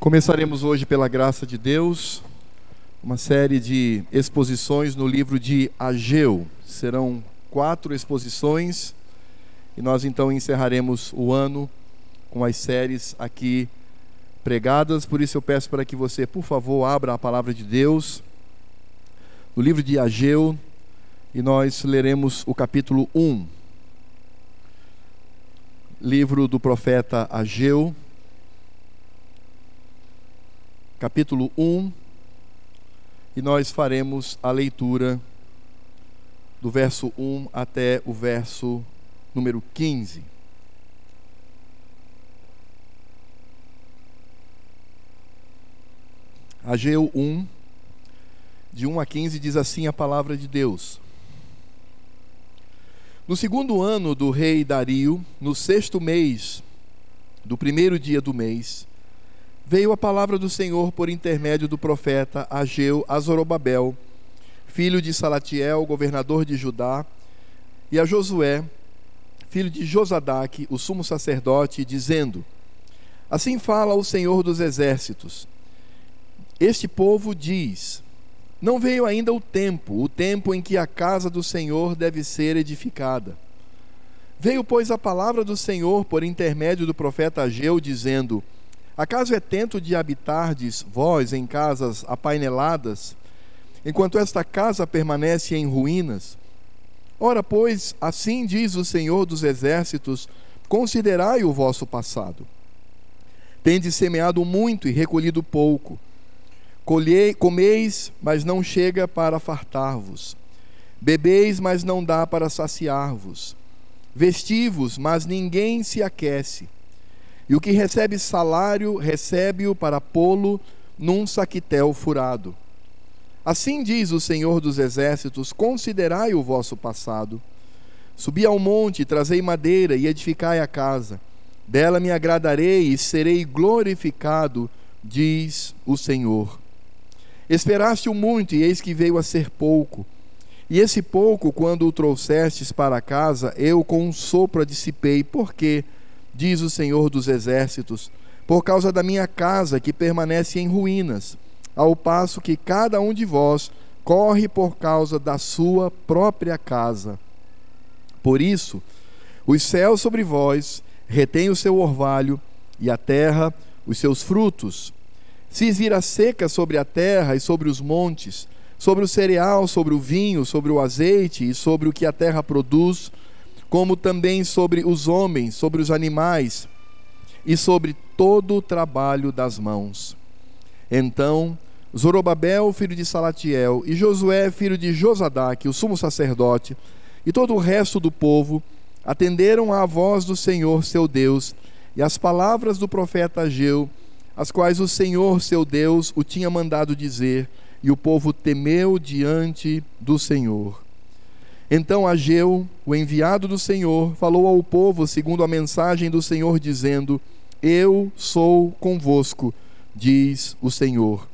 Começaremos hoje, pela graça de Deus, uma série de exposições no livro de Ageu. Serão quatro exposições e nós então encerraremos o ano com as séries aqui pregadas. Por isso eu peço para que você, por favor, abra a palavra de Deus no livro de Ageu e nós leremos o capítulo 1. Livro do profeta Ageu capítulo 1, e nós faremos a leitura do verso 1 até o verso número 15. Ageu 1, de 1 a 15, diz assim a palavra de Deus. No segundo ano do rei Dario, no sexto mês, do primeiro dia do mês, veio a palavra do Senhor por intermédio do profeta Ageu a Zorobabel, filho de Salatiel, governador de Judá, e a Josué, filho de Josadaque, o sumo sacerdote, dizendo: Assim fala o Senhor dos exércitos. Este povo diz: Não veio ainda o tempo, o tempo em que a casa do Senhor deve ser edificada. Veio, pois, a palavra do Senhor por intermédio do profeta Ageu, dizendo: Acaso é tento de habitardes vós em casas apaineladas, enquanto esta casa permanece em ruínas? Ora, pois, assim diz o Senhor dos Exércitos: considerai o vosso passado. Tendes semeado muito e recolhido pouco. Colhei, comeis, mas não chega para fartar-vos. Bebeis, mas não dá para saciar-vos. Vestivos, mas ninguém se aquece e o que recebe salário, recebe-o para pô-lo num saquitel furado. Assim diz o Senhor dos Exércitos: Considerai o vosso passado. Subi ao monte, trazei madeira e edificai a casa. Dela me agradarei e serei glorificado, diz o Senhor. Esperaste o muito, e eis que veio a ser pouco. E esse pouco, quando o trouxestes para casa, eu com um sopro a dissipei. Por quê? Diz o Senhor dos Exércitos, por causa da minha casa que permanece em ruínas, ao passo que cada um de vós corre por causa da sua própria casa. Por isso, os céus sobre vós retêm o seu orvalho, e a terra os seus frutos. Se vir a seca sobre a terra e sobre os montes, sobre o cereal, sobre o vinho, sobre o azeite e sobre o que a terra produz, como também sobre os homens, sobre os animais e sobre todo o trabalho das mãos. Então, Zorobabel, filho de Salatiel, e Josué, filho de Josadaque, o sumo sacerdote, e todo o resto do povo atenderam à voz do Senhor, seu Deus, e às palavras do profeta Ageu, as quais o Senhor, seu Deus, o tinha mandado dizer, e o povo temeu diante do Senhor. Então Ageu, o enviado do Senhor, falou ao povo segundo a mensagem do Senhor, dizendo: Eu sou convosco, diz o Senhor.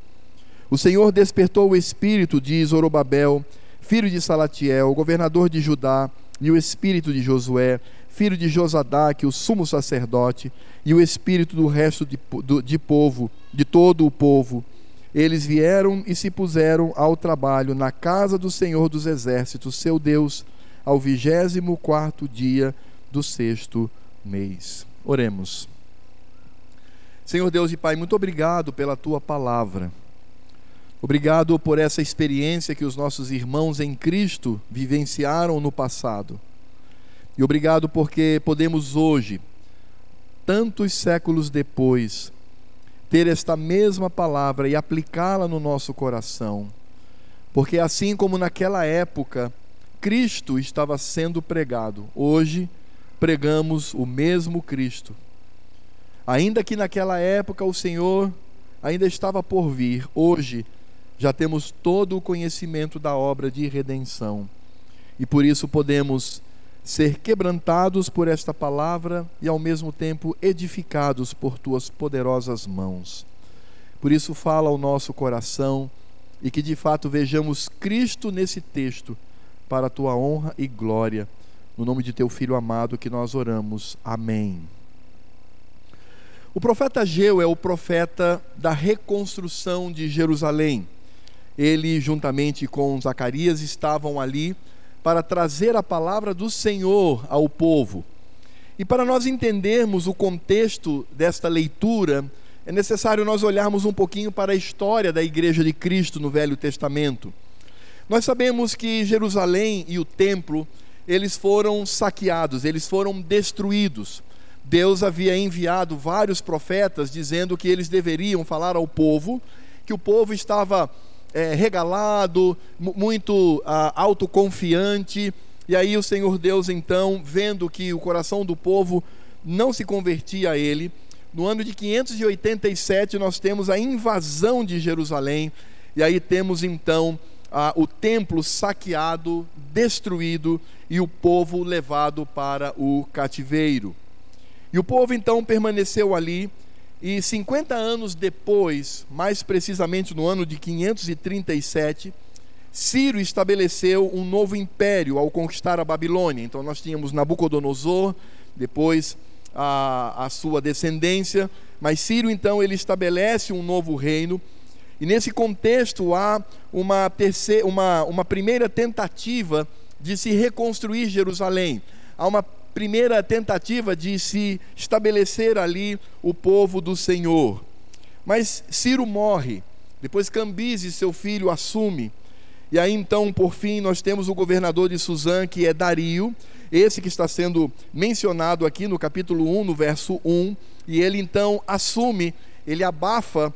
O Senhor despertou o espírito de Zorobabel, filho de Salatiel, governador de Judá, e o espírito de Josué, filho de Josadaque, o sumo sacerdote, e o espírito do resto de, de povo, de todo o povo eles vieram e se puseram ao trabalho na casa do Senhor dos Exércitos, seu Deus, ao vigésimo quarto dia do sexto mês. Oremos. Senhor Deus e Pai, muito obrigado pela tua palavra. Obrigado por essa experiência que os nossos irmãos em Cristo vivenciaram no passado. E obrigado porque podemos hoje, tantos séculos depois, ter esta mesma palavra e aplicá-la no nosso coração. Porque assim como naquela época Cristo estava sendo pregado, hoje pregamos o mesmo Cristo. Ainda que naquela época o Senhor ainda estava por vir, hoje já temos todo o conhecimento da obra de redenção. E por isso podemos ser quebrantados por esta palavra e ao mesmo tempo edificados por tuas poderosas mãos. Por isso, fala ao nosso coração e que de fato vejamos Cristo nesse texto, para a tua honra e glória. No nome de teu Filho amado que nós oramos. Amém. O profeta Ageu é o profeta da reconstrução de Jerusalém. Ele, juntamente com Zacarias, estavam ali para trazer a palavra do Senhor ao povo. E para nós entendermos o contexto desta leitura, é necessário nós olharmos um pouquinho para a história da Igreja de Cristo no Velho Testamento. Nós sabemos que Jerusalém e o templo, eles foram saqueados, eles foram destruídos. Deus havia enviado vários profetas dizendo que eles deveriam falar ao povo, que o povo estava é, regalado, muito ah, autoconfiante. E aí o Senhor Deus, então, vendo que o coração do povo não se convertia a Ele, no ano de 587 nós temos a invasão de Jerusalém, e aí temos então ah, o templo saqueado, destruído e o povo levado para o cativeiro. E o povo então permaneceu ali, e 50 anos depois, mais precisamente no ano de 537, Ciro estabeleceu um novo império ao conquistar a Babilônia. Então nós tínhamos Nabucodonosor, depois a, a sua descendência, mas Ciro então ele estabelece um novo reino. E nesse contexto há uma, terceira, uma, uma primeira tentativa de se reconstruir Jerusalém. Há uma primeira tentativa de se estabelecer ali o povo do Senhor. Mas Ciro morre, depois Cambises, seu filho, assume. E aí então, por fim, nós temos o governador de Suzã, que é Dario, esse que está sendo mencionado aqui no capítulo 1, no verso 1, e ele então assume, ele abafa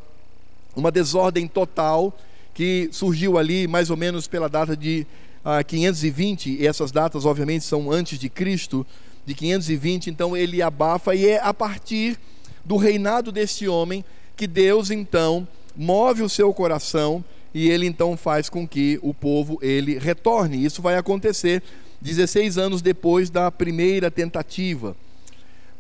uma desordem total que surgiu ali mais ou menos pela data de ah, 520, e essas datas obviamente são antes de Cristo, de 520, então ele abafa, e é a partir do reinado deste homem que Deus então move o seu coração e ele então faz com que o povo ele retorne. Isso vai acontecer 16 anos depois da primeira tentativa.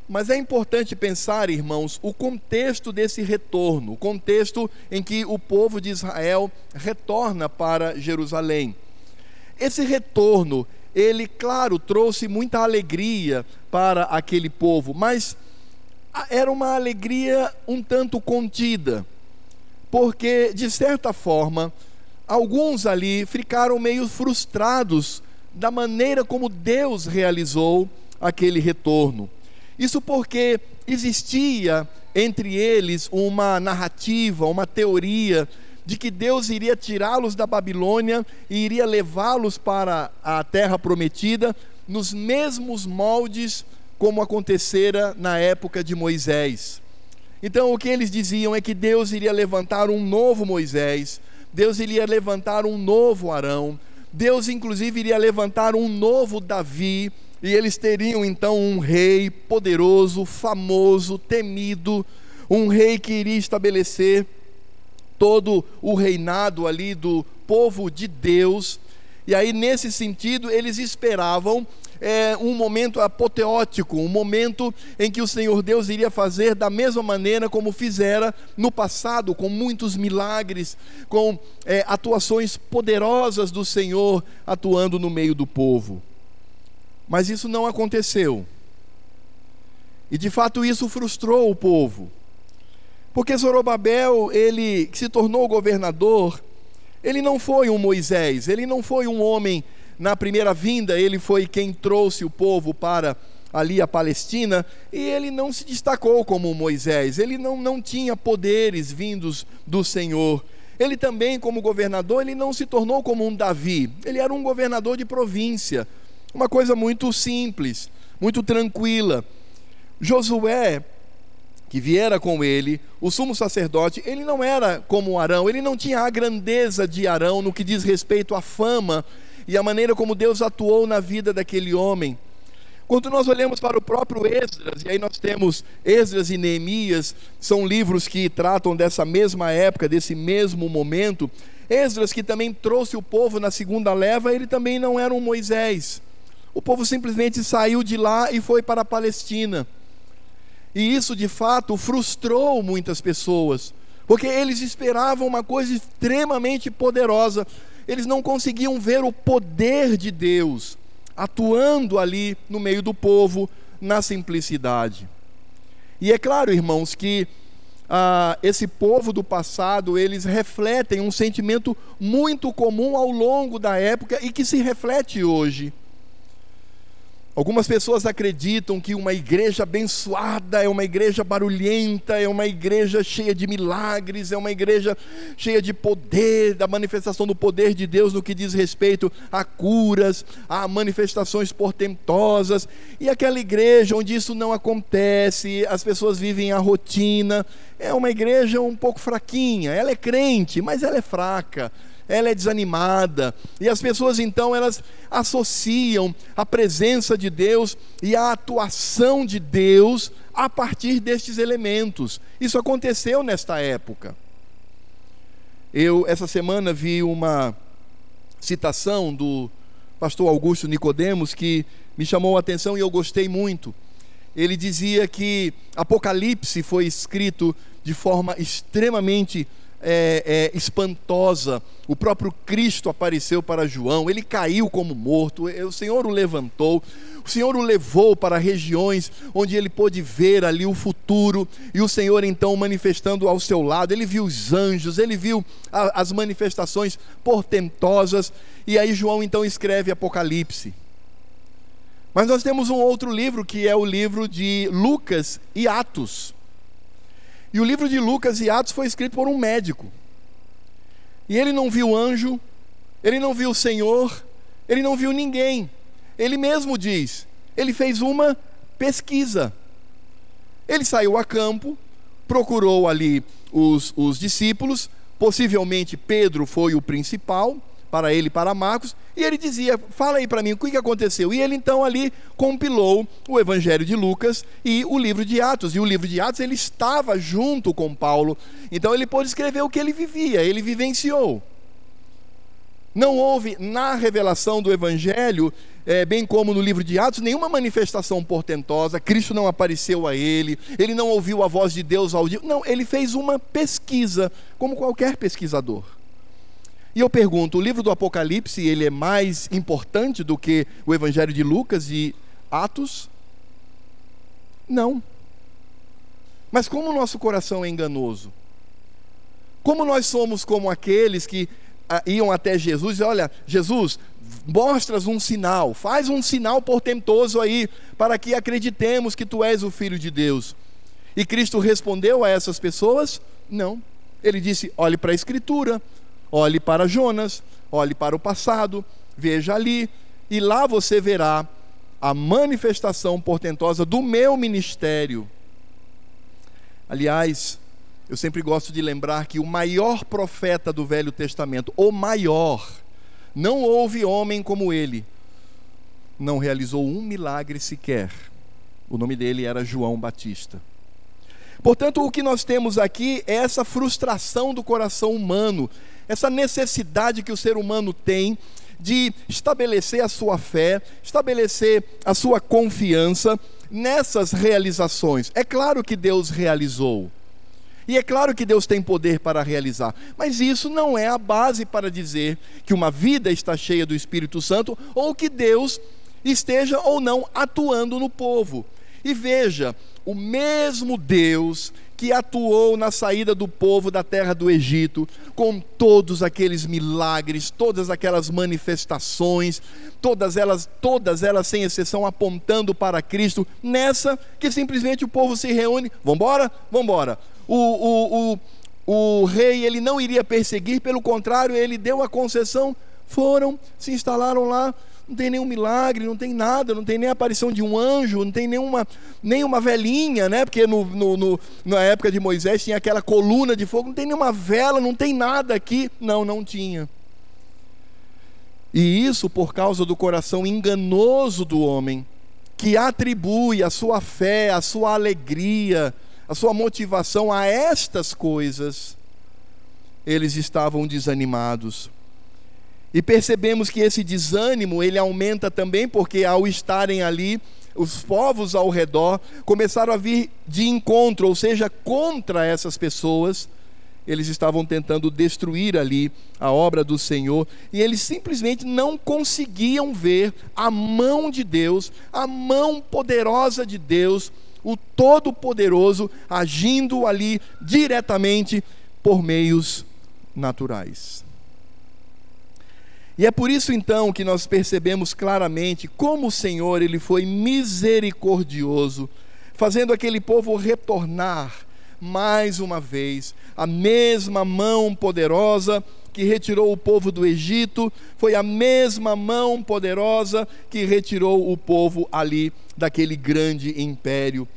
Mas é importante pensar, irmãos, o contexto desse retorno, o contexto em que o povo de Israel retorna para Jerusalém. Esse retorno ele, claro, trouxe muita alegria para aquele povo, mas era uma alegria um tanto contida, porque, de certa forma, alguns ali ficaram meio frustrados da maneira como Deus realizou aquele retorno. Isso porque existia entre eles uma narrativa, uma teoria de que Deus iria tirá-los da Babilônia e iria levá-los para a terra prometida nos mesmos moldes como acontecera na época de Moisés. Então, o que eles diziam é que Deus iria levantar um novo Moisés, Deus iria levantar um novo Arão, Deus, inclusive, iria levantar um novo Davi, e eles teriam então um rei poderoso, famoso, temido, um rei que iria estabelecer todo o reinado ali do povo de Deus. E aí, nesse sentido, eles esperavam é, um momento apoteótico, um momento em que o Senhor Deus iria fazer da mesma maneira como fizera no passado, com muitos milagres, com é, atuações poderosas do Senhor atuando no meio do povo. Mas isso não aconteceu. E de fato isso frustrou o povo. Porque Zorobabel, ele que se tornou governador, ele não foi um Moisés, ele não foi um homem na primeira vinda, ele foi quem trouxe o povo para ali a Palestina, e ele não se destacou como Moisés, ele não, não tinha poderes vindos do Senhor. Ele também, como governador, ele não se tornou como um Davi, ele era um governador de província, uma coisa muito simples, muito tranquila. Josué, que viera com ele, o sumo sacerdote, ele não era como Arão, ele não tinha a grandeza de Arão no que diz respeito à fama e à maneira como Deus atuou na vida daquele homem. Quando nós olhamos para o próprio Esdras, e aí nós temos Esdras e Neemias, são livros que tratam dessa mesma época, desse mesmo momento. Esdras, que também trouxe o povo na segunda leva, ele também não era um Moisés. O povo simplesmente saiu de lá e foi para a Palestina. E isso de fato frustrou muitas pessoas, porque eles esperavam uma coisa extremamente poderosa, eles não conseguiam ver o poder de Deus atuando ali no meio do povo, na simplicidade. E é claro, irmãos, que ah, esse povo do passado, eles refletem um sentimento muito comum ao longo da época e que se reflete hoje. Algumas pessoas acreditam que uma igreja abençoada é uma igreja barulhenta, é uma igreja cheia de milagres, é uma igreja cheia de poder, da manifestação do poder de Deus no que diz respeito a curas, a manifestações portentosas. E aquela igreja onde isso não acontece, as pessoas vivem a rotina, é uma igreja um pouco fraquinha. Ela é crente, mas ela é fraca ela é desanimada. E as pessoas então elas associam a presença de Deus e a atuação de Deus a partir destes elementos. Isso aconteceu nesta época. Eu essa semana vi uma citação do pastor Augusto Nicodemos que me chamou a atenção e eu gostei muito. Ele dizia que Apocalipse foi escrito de forma extremamente é, é, espantosa. O próprio Cristo apareceu para João, ele caiu como morto, o Senhor o levantou, o Senhor o levou para regiões onde ele pôde ver ali o futuro, e o Senhor então manifestando ao seu lado, ele viu os anjos, ele viu a, as manifestações portentosas, e aí João então escreve Apocalipse. Mas nós temos um outro livro que é o livro de Lucas e Atos. E o livro de Lucas e Atos foi escrito por um médico. E ele não viu anjo, ele não viu o Senhor, ele não viu ninguém. Ele mesmo diz, ele fez uma pesquisa. Ele saiu a campo, procurou ali os, os discípulos, possivelmente Pedro foi o principal, para ele e para Marcos, e ele dizia: Fala aí para mim o que aconteceu. E ele então ali compilou o Evangelho de Lucas e o livro de Atos. E o livro de Atos ele estava junto com Paulo, então ele pôde escrever o que ele vivia, ele vivenciou. Não houve na revelação do Evangelho, é, bem como no livro de Atos, nenhuma manifestação portentosa. Cristo não apareceu a ele, ele não ouviu a voz de Deus audível. Não, ele fez uma pesquisa, como qualquer pesquisador. E eu pergunto, o livro do Apocalipse, ele é mais importante do que o Evangelho de Lucas e Atos? Não. Mas como o nosso coração é enganoso? Como nós somos como aqueles que ah, iam até Jesus e olha, Jesus, mostras um sinal, faz um sinal portentoso aí, para que acreditemos que tu és o Filho de Deus. E Cristo respondeu a essas pessoas? Não. Ele disse: olhe para a Escritura, Olhe para Jonas, olhe para o passado, veja ali, e lá você verá a manifestação portentosa do meu ministério. Aliás, eu sempre gosto de lembrar que o maior profeta do Velho Testamento, o maior, não houve homem como ele, não realizou um milagre sequer. O nome dele era João Batista. Portanto, o que nós temos aqui é essa frustração do coração humano, essa necessidade que o ser humano tem de estabelecer a sua fé, estabelecer a sua confiança nessas realizações. É claro que Deus realizou. E é claro que Deus tem poder para realizar, mas isso não é a base para dizer que uma vida está cheia do Espírito Santo ou que Deus esteja ou não atuando no povo. E veja, o mesmo Deus que atuou na saída do povo da terra do Egito, com todos aqueles milagres, todas aquelas manifestações, todas elas, todas elas sem exceção apontando para Cristo, nessa que simplesmente o povo se reúne, vamos embora. O, o, o, o rei ele não iria perseguir, pelo contrário, ele deu a concessão, foram, se instalaram lá, não tem nenhum milagre, não tem nada, não tem nem a aparição de um anjo, não tem nenhuma, nenhuma velhinha, né? Porque no, no, no, na época de Moisés tinha aquela coluna de fogo, não tem nenhuma vela, não tem nada aqui. Não, não tinha. E isso por causa do coração enganoso do homem, que atribui a sua fé, a sua alegria, a sua motivação a estas coisas, eles estavam desanimados. E percebemos que esse desânimo, ele aumenta também porque ao estarem ali, os povos ao redor começaram a vir de encontro, ou seja, contra essas pessoas. Eles estavam tentando destruir ali a obra do Senhor e eles simplesmente não conseguiam ver a mão de Deus, a mão poderosa de Deus o Todo-Poderoso agindo ali diretamente por meios naturais. E é por isso então que nós percebemos claramente como o Senhor ele foi misericordioso, fazendo aquele povo retornar mais uma vez. A mesma mão poderosa que retirou o povo do Egito foi a mesma mão poderosa que retirou o povo ali daquele grande império.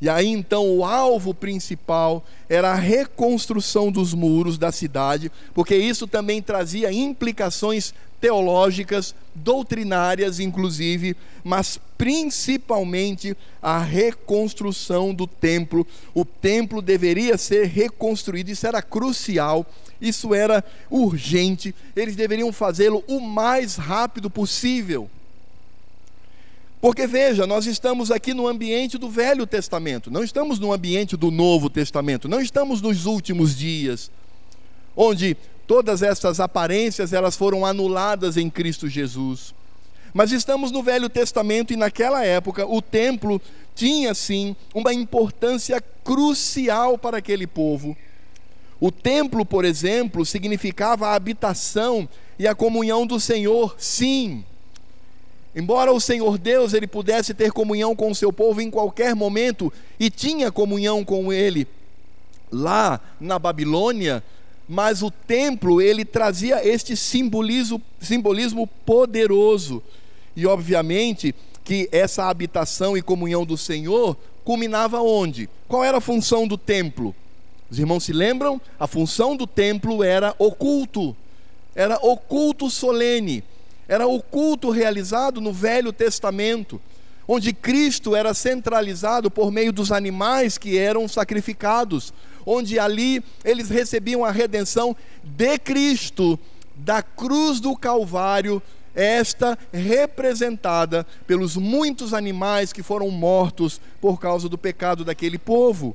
E aí então o alvo principal era a reconstrução dos muros da cidade, porque isso também trazia implicações teológicas, doutrinárias, inclusive, mas principalmente a reconstrução do templo. O templo deveria ser reconstruído, isso era crucial, isso era urgente, eles deveriam fazê-lo o mais rápido possível. Porque veja, nós estamos aqui no ambiente do Velho Testamento, não estamos no ambiente do Novo Testamento, não estamos nos últimos dias, onde Todas essas aparências elas foram anuladas em Cristo Jesus. Mas estamos no Velho Testamento e naquela época o templo tinha sim uma importância crucial para aquele povo. O templo, por exemplo, significava a habitação e a comunhão do Senhor, sim. Embora o Senhor Deus ele pudesse ter comunhão com o seu povo em qualquer momento e tinha comunhão com ele lá na Babilônia, mas o templo ele trazia este simbolismo, simbolismo poderoso. E obviamente que essa habitação e comunhão do Senhor culminava onde? Qual era a função do templo? Os irmãos se lembram? A função do templo era oculto. Era oculto solene. Era o culto realizado no Velho Testamento, onde Cristo era centralizado por meio dos animais que eram sacrificados, onde ali eles recebiam a redenção de Cristo, da cruz do Calvário, esta representada pelos muitos animais que foram mortos por causa do pecado daquele povo.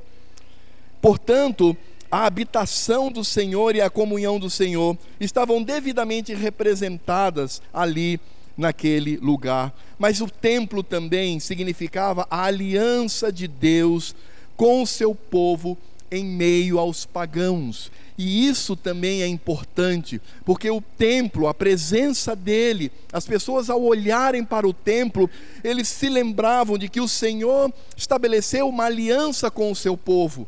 Portanto, a habitação do Senhor e a comunhão do Senhor estavam devidamente representadas ali naquele lugar. Mas o templo também significava a aliança de Deus com o seu povo em meio aos pagãos. E isso também é importante, porque o templo, a presença dele, as pessoas ao olharem para o templo, eles se lembravam de que o Senhor estabeleceu uma aliança com o seu povo.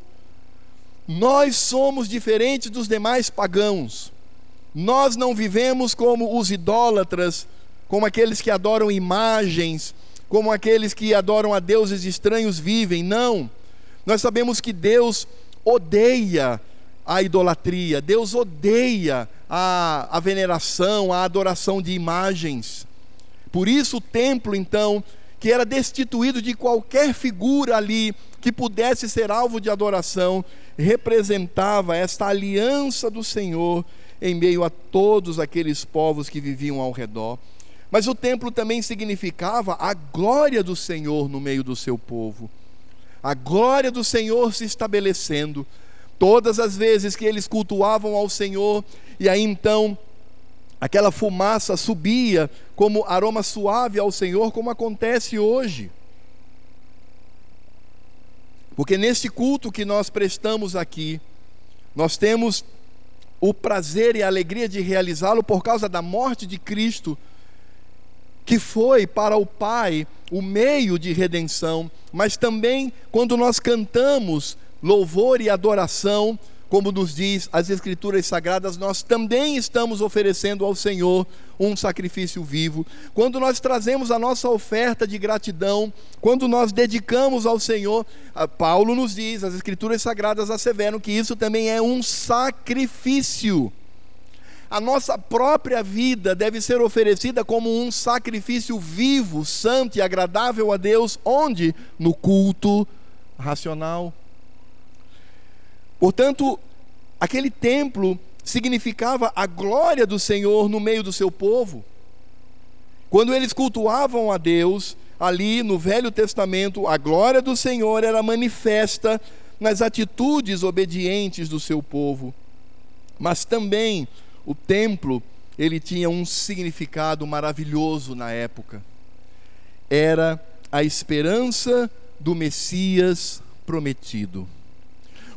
Nós somos diferentes dos demais pagãos. Nós não vivemos como os idólatras, como aqueles que adoram imagens, como aqueles que adoram a deuses estranhos vivem. Não. Nós sabemos que Deus odeia a idolatria, Deus odeia a, a veneração, a adoração de imagens. Por isso, o templo, então, que era destituído de qualquer figura ali que pudesse ser alvo de adoração, representava esta aliança do Senhor em meio a todos aqueles povos que viviam ao redor. Mas o templo também significava a glória do Senhor no meio do seu povo a glória do Senhor se estabelecendo. Todas as vezes que eles cultuavam ao Senhor, e aí então aquela fumaça subia como aroma suave ao Senhor, como acontece hoje. Porque nesse culto que nós prestamos aqui, nós temos o prazer e a alegria de realizá-lo por causa da morte de Cristo que foi para o Pai o meio de redenção, mas também quando nós cantamos louvor e adoração, como nos diz as Escrituras Sagradas, nós também estamos oferecendo ao Senhor um sacrifício vivo. Quando nós trazemos a nossa oferta de gratidão, quando nós dedicamos ao Senhor, Paulo nos diz, as Escrituras Sagradas asseveram que isso também é um sacrifício a nossa própria vida deve ser oferecida como um sacrifício vivo, santo e agradável a Deus, onde? No culto racional. Portanto, aquele templo significava a glória do Senhor no meio do seu povo. Quando eles cultuavam a Deus, ali no Velho Testamento, a glória do Senhor era manifesta nas atitudes obedientes do seu povo. Mas também o templo, ele tinha um significado maravilhoso na época. Era a esperança do Messias prometido.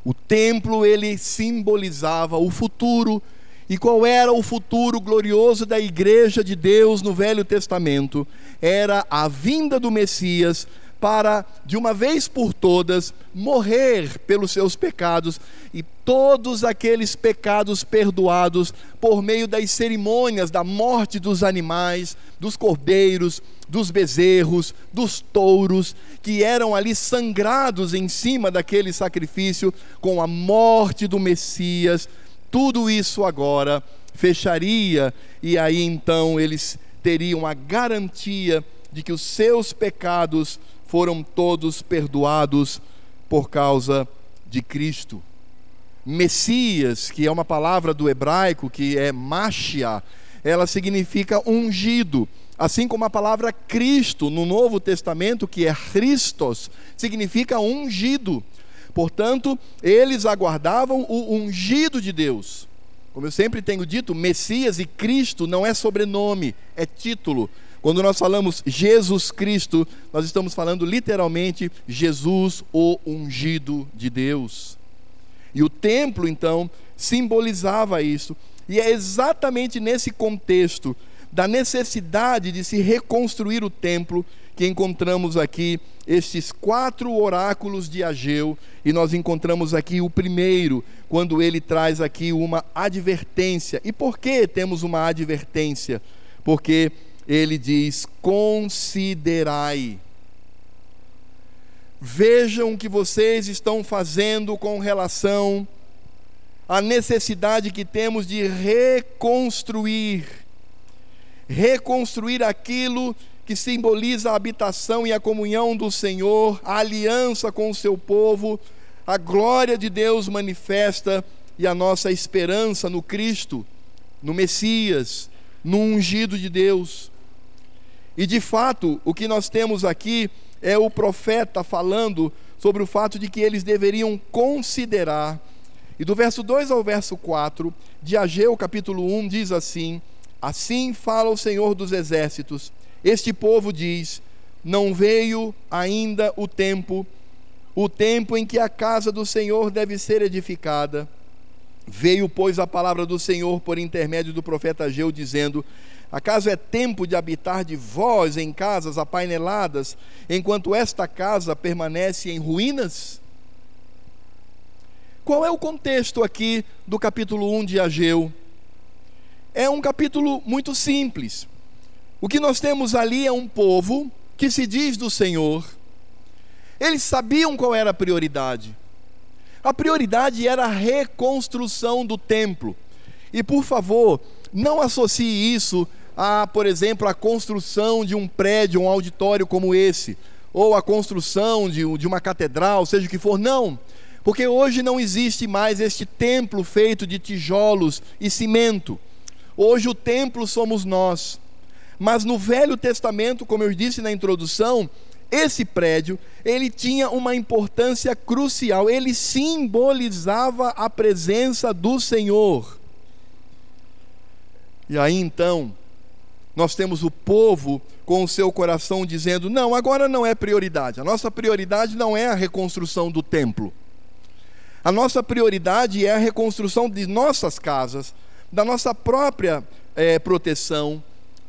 O templo ele simbolizava o futuro. E qual era o futuro glorioso da igreja de Deus no Velho Testamento? Era a vinda do Messias para, de uma vez por todas, morrer pelos seus pecados e todos aqueles pecados perdoados por meio das cerimônias da morte dos animais, dos cordeiros, dos bezerros, dos touros, que eram ali sangrados em cima daquele sacrifício com a morte do Messias. Tudo isso agora fecharia e aí então eles teriam a garantia de que os seus pecados foram todos perdoados por causa de Cristo. Messias, que é uma palavra do hebraico que é Machia, ela significa ungido. Assim como a palavra Cristo no Novo Testamento, que é Christos, significa ungido. Portanto, eles aguardavam o ungido de Deus. Como eu sempre tenho dito, Messias e Cristo não é sobrenome, é título. Quando nós falamos Jesus Cristo, nós estamos falando literalmente Jesus, o ungido de Deus. E o templo, então, simbolizava isso. E é exatamente nesse contexto da necessidade de se reconstruir o templo que encontramos aqui estes quatro oráculos de Ageu, e nós encontramos aqui o primeiro, quando ele traz aqui uma advertência. E por que temos uma advertência? Porque ele diz: considerai. Vejam o que vocês estão fazendo com relação à necessidade que temos de reconstruir. Reconstruir aquilo que simboliza a habitação e a comunhão do Senhor, a aliança com o seu povo, a glória de Deus manifesta e a nossa esperança no Cristo, no Messias, no ungido de Deus. E de fato, o que nós temos aqui é o profeta falando sobre o fato de que eles deveriam considerar. E do verso 2 ao verso 4 de Ageu, capítulo 1, diz assim: Assim fala o Senhor dos exércitos: Este povo diz: Não veio ainda o tempo, o tempo em que a casa do Senhor deve ser edificada. Veio, pois, a palavra do Senhor por intermédio do profeta Ageu, dizendo: Acaso é tempo de habitar de vós em casas apaineladas, enquanto esta casa permanece em ruínas? Qual é o contexto aqui do capítulo 1 de Ageu? É um capítulo muito simples. O que nós temos ali é um povo que se diz do Senhor. Eles sabiam qual era a prioridade. A prioridade era a reconstrução do templo. E por favor, não associe isso a, por exemplo, a construção de um prédio, um auditório como esse, ou a construção de, de uma catedral, seja o que for. Não, porque hoje não existe mais este templo feito de tijolos e cimento. Hoje o templo somos nós. Mas no Velho Testamento, como eu disse na introdução, esse prédio, ele tinha uma importância crucial, ele simbolizava a presença do Senhor. E aí então, nós temos o povo com o seu coração dizendo: não, agora não é prioridade. A nossa prioridade não é a reconstrução do templo. A nossa prioridade é a reconstrução de nossas casas, da nossa própria é, proteção,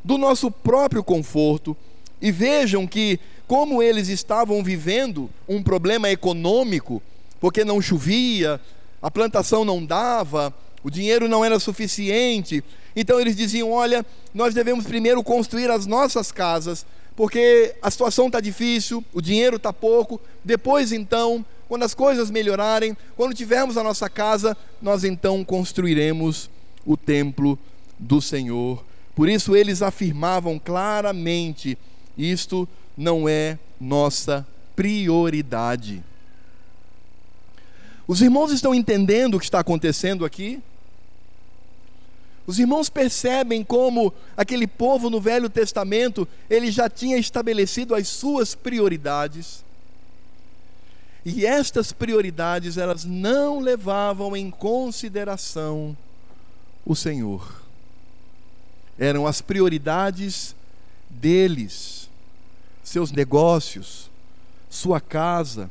do nosso próprio conforto. E vejam que, como eles estavam vivendo um problema econômico, porque não chovia, a plantação não dava, o dinheiro não era suficiente. Então eles diziam: olha, nós devemos primeiro construir as nossas casas, porque a situação está difícil, o dinheiro está pouco. Depois, então, quando as coisas melhorarem, quando tivermos a nossa casa, nós então construiremos o templo do Senhor. Por isso eles afirmavam claramente: isto não é nossa prioridade. Os irmãos estão entendendo o que está acontecendo aqui? Os irmãos percebem como aquele povo no Velho Testamento, ele já tinha estabelecido as suas prioridades. E estas prioridades, elas não levavam em consideração o Senhor. Eram as prioridades deles, seus negócios, sua casa,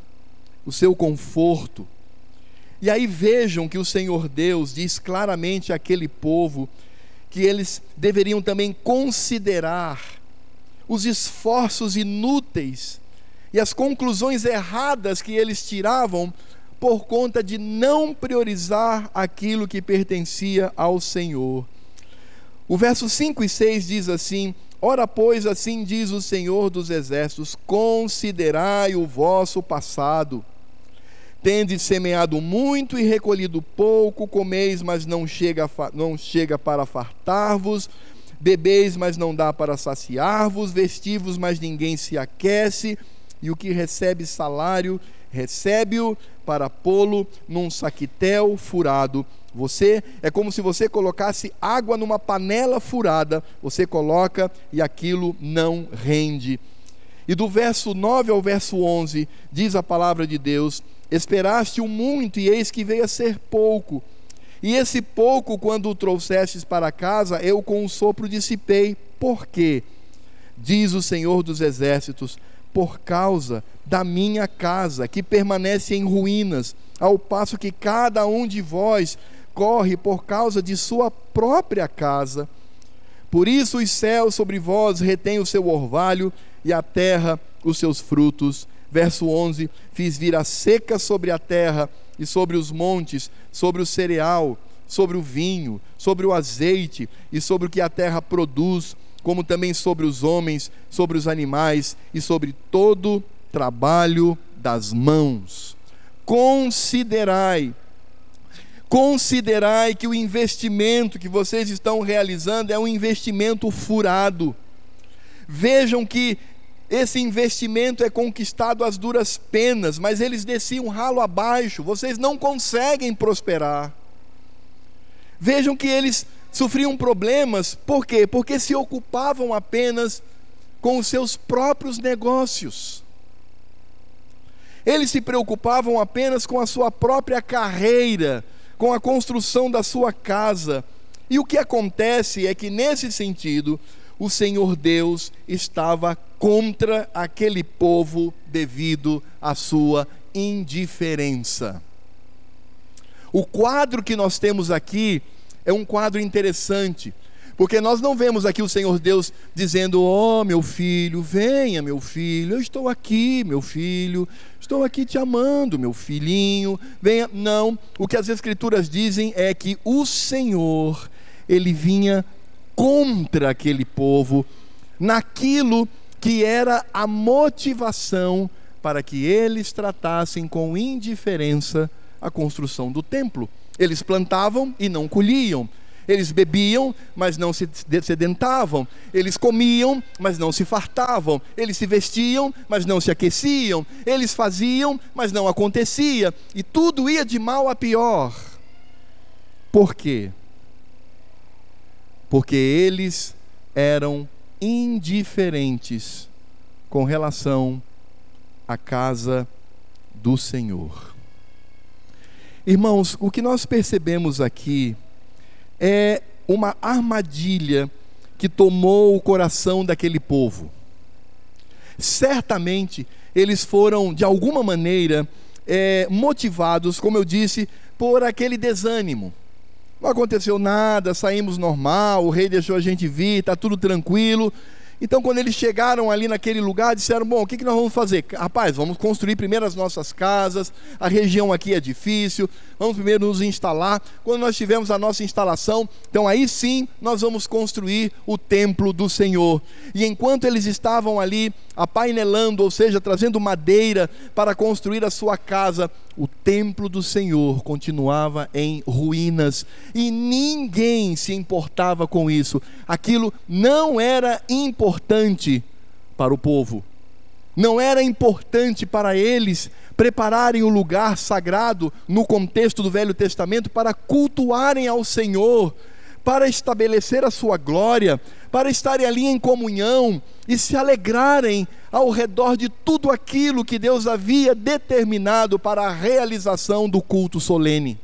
o seu conforto. E aí vejam que o Senhor Deus diz claramente àquele povo que eles deveriam também considerar os esforços inúteis e as conclusões erradas que eles tiravam por conta de não priorizar aquilo que pertencia ao Senhor. O verso 5 e 6 diz assim: Ora, pois, assim diz o Senhor dos Exércitos: considerai o vosso passado. Tendes semeado muito e recolhido pouco, comeis, mas não chega, não chega para fartar-vos, bebeis, mas não dá para saciar-vos, vestivos, mas ninguém se aquece, e o que recebe salário, recebe-o para pô-lo num saquitel furado. Você é como se você colocasse água numa panela furada, você coloca e aquilo não rende. E do verso 9 ao verso 11, diz a palavra de Deus: Esperaste o muito, e eis que veio a ser pouco. E esse pouco, quando o trouxestes para casa, eu com um sopro dissipei. Por quê? Diz o Senhor dos Exércitos: Por causa da minha casa, que permanece em ruínas, ao passo que cada um de vós corre por causa de sua própria casa. Por isso os céus sobre vós retêm o seu orvalho e a terra os seus frutos. Verso 11: Fiz vir a seca sobre a terra e sobre os montes, sobre o cereal, sobre o vinho, sobre o azeite e sobre o que a terra produz, como também sobre os homens, sobre os animais e sobre todo trabalho das mãos. Considerai Considerai que o investimento que vocês estão realizando é um investimento furado. Vejam que esse investimento é conquistado às duras penas, mas eles desciam ralo abaixo, vocês não conseguem prosperar. Vejam que eles sofriam problemas, por quê? Porque se ocupavam apenas com os seus próprios negócios. Eles se preocupavam apenas com a sua própria carreira, com a construção da sua casa. E o que acontece é que, nesse sentido, o Senhor Deus estava contra aquele povo devido à sua indiferença. O quadro que nós temos aqui é um quadro interessante, porque nós não vemos aqui o Senhor Deus dizendo: "Oh, meu filho, venha, meu filho, eu estou aqui, meu filho, estou aqui te amando, meu filhinho, venha". Não, o que as escrituras dizem é que o Senhor, ele vinha contra aquele povo naquilo que era a motivação para que eles tratassem com indiferença a construção do templo. Eles plantavam e não colhiam, eles bebiam, mas não se sedentavam. Eles comiam, mas não se fartavam. Eles se vestiam, mas não se aqueciam. Eles faziam, mas não acontecia. E tudo ia de mal a pior. Por quê? Porque eles eram indiferentes com relação à casa do Senhor. Irmãos, o que nós percebemos aqui é uma armadilha que tomou o coração daquele povo. Certamente eles foram, de alguma maneira, é, motivados, como eu disse, por aquele desânimo. Não aconteceu nada, saímos normal, o rei deixou a gente vir, está tudo tranquilo. Então, quando eles chegaram ali naquele lugar, disseram: Bom, o que, que nós vamos fazer? Rapaz, vamos construir primeiro as nossas casas, a região aqui é difícil, vamos primeiro nos instalar. Quando nós tivermos a nossa instalação, então aí sim nós vamos construir o templo do Senhor. E enquanto eles estavam ali apainelando, ou seja, trazendo madeira para construir a sua casa, o templo do Senhor continuava em ruínas e ninguém se importava com isso. Aquilo não era importante para o povo. Não era importante para eles prepararem o lugar sagrado no contexto do Velho Testamento para cultuarem ao Senhor, para estabelecer a sua glória, para estarem ali em comunhão e se alegrarem ao redor de tudo aquilo que Deus havia determinado para a realização do culto solene.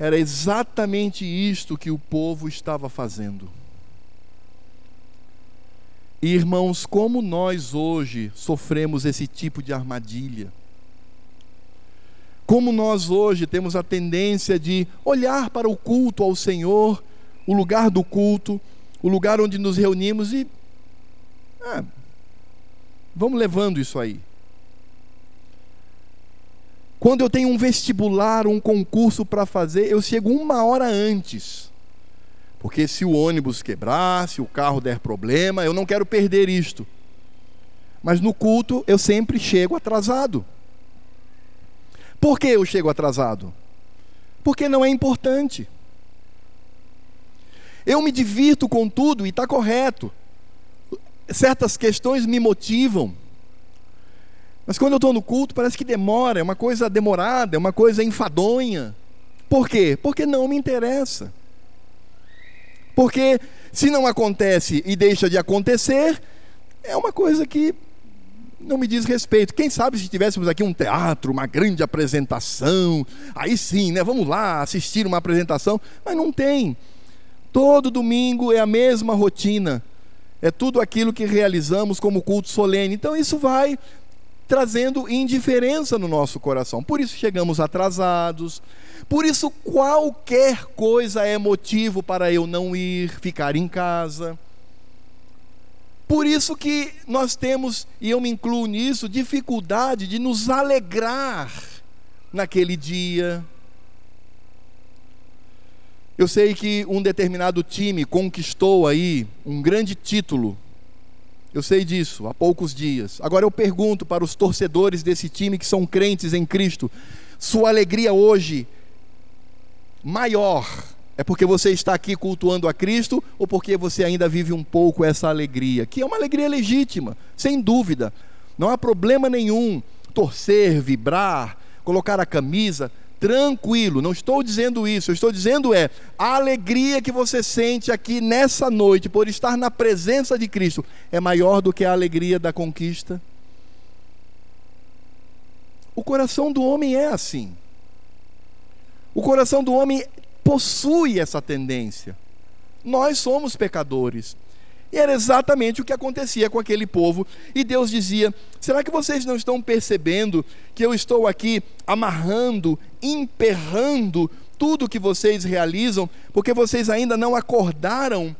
Era exatamente isto que o povo estava fazendo. Irmãos, como nós hoje sofremos esse tipo de armadilha? Como nós hoje temos a tendência de olhar para o culto ao Senhor, o lugar do culto, o lugar onde nos reunimos e. Ah, vamos levando isso aí. Quando eu tenho um vestibular, um concurso para fazer, eu chego uma hora antes. Porque se o ônibus quebrar, se o carro der problema, eu não quero perder isto. Mas no culto eu sempre chego atrasado. Por que eu chego atrasado? Porque não é importante. Eu me divirto com tudo e está correto. Certas questões me motivam. Mas quando eu estou no culto, parece que demora, é uma coisa demorada, é uma coisa enfadonha. Por quê? Porque não me interessa. Porque se não acontece e deixa de acontecer, é uma coisa que não me diz respeito. Quem sabe se tivéssemos aqui um teatro, uma grande apresentação, aí sim, né? Vamos lá assistir uma apresentação, mas não tem. Todo domingo é a mesma rotina. É tudo aquilo que realizamos como culto solene. Então isso vai trazendo indiferença no nosso coração. Por isso chegamos atrasados. Por isso qualquer coisa é motivo para eu não ir, ficar em casa. Por isso que nós temos, e eu me incluo nisso, dificuldade de nos alegrar naquele dia. Eu sei que um determinado time conquistou aí um grande título. Eu sei disso, há poucos dias. Agora eu pergunto para os torcedores desse time que são crentes em Cristo: sua alegria hoje maior é porque você está aqui cultuando a Cristo ou porque você ainda vive um pouco essa alegria, que é uma alegria legítima, sem dúvida. Não há problema nenhum torcer, vibrar, colocar a camisa, tranquilo. Não estou dizendo isso, eu estou dizendo é a alegria que você sente aqui nessa noite por estar na presença de Cristo é maior do que a alegria da conquista. O coração do homem é assim. O coração do homem possui essa tendência. Nós somos pecadores. E era exatamente o que acontecia com aquele povo. E Deus dizia: será que vocês não estão percebendo que eu estou aqui amarrando, emperrando tudo que vocês realizam, porque vocês ainda não acordaram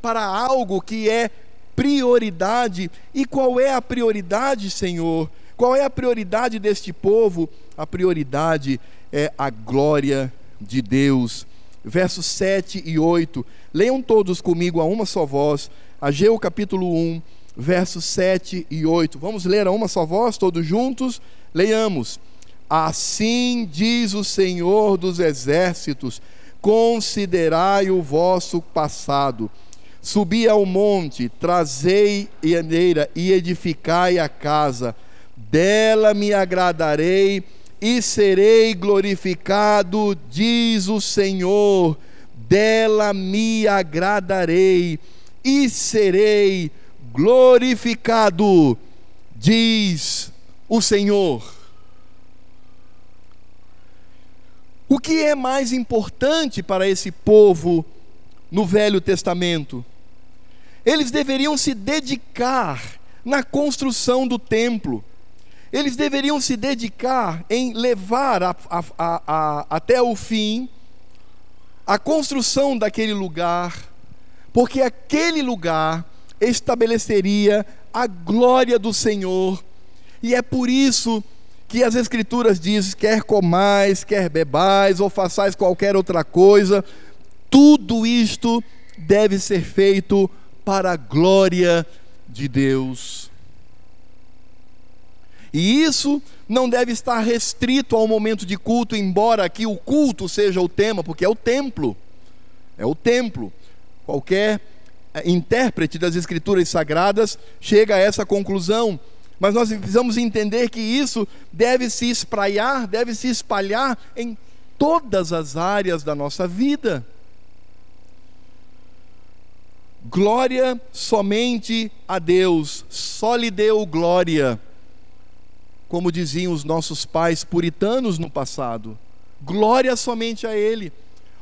para algo que é prioridade? E qual é a prioridade, Senhor? Qual é a prioridade deste povo? A prioridade é a glória de Deus. Versos 7 e 8. Leiam todos comigo a uma só voz. Ageu capítulo 1, versos 7 e 8. Vamos ler a uma só voz, todos juntos? Leiamos. Assim diz o Senhor dos exércitos: considerai o vosso passado. Subi ao monte, trazei eneira e edificai a casa. Dela me agradarei e serei glorificado, diz o Senhor, dela me agradarei e serei glorificado, diz o Senhor. O que é mais importante para esse povo no Velho Testamento? Eles deveriam se dedicar na construção do templo eles deveriam se dedicar em levar a, a, a, até o fim a construção daquele lugar, porque aquele lugar estabeleceria a glória do Senhor, e é por isso que as Escrituras dizem: quer comais, quer bebais, ou façais qualquer outra coisa, tudo isto deve ser feito para a glória de Deus. E isso não deve estar restrito ao momento de culto, embora aqui o culto seja o tema, porque é o templo. É o templo. Qualquer eh, intérprete das Escrituras Sagradas chega a essa conclusão. Mas nós precisamos entender que isso deve se espraiar, deve se espalhar em todas as áreas da nossa vida. Glória somente a Deus, só lhe deu glória como diziam os nossos pais puritanos no passado. Glória somente a Ele.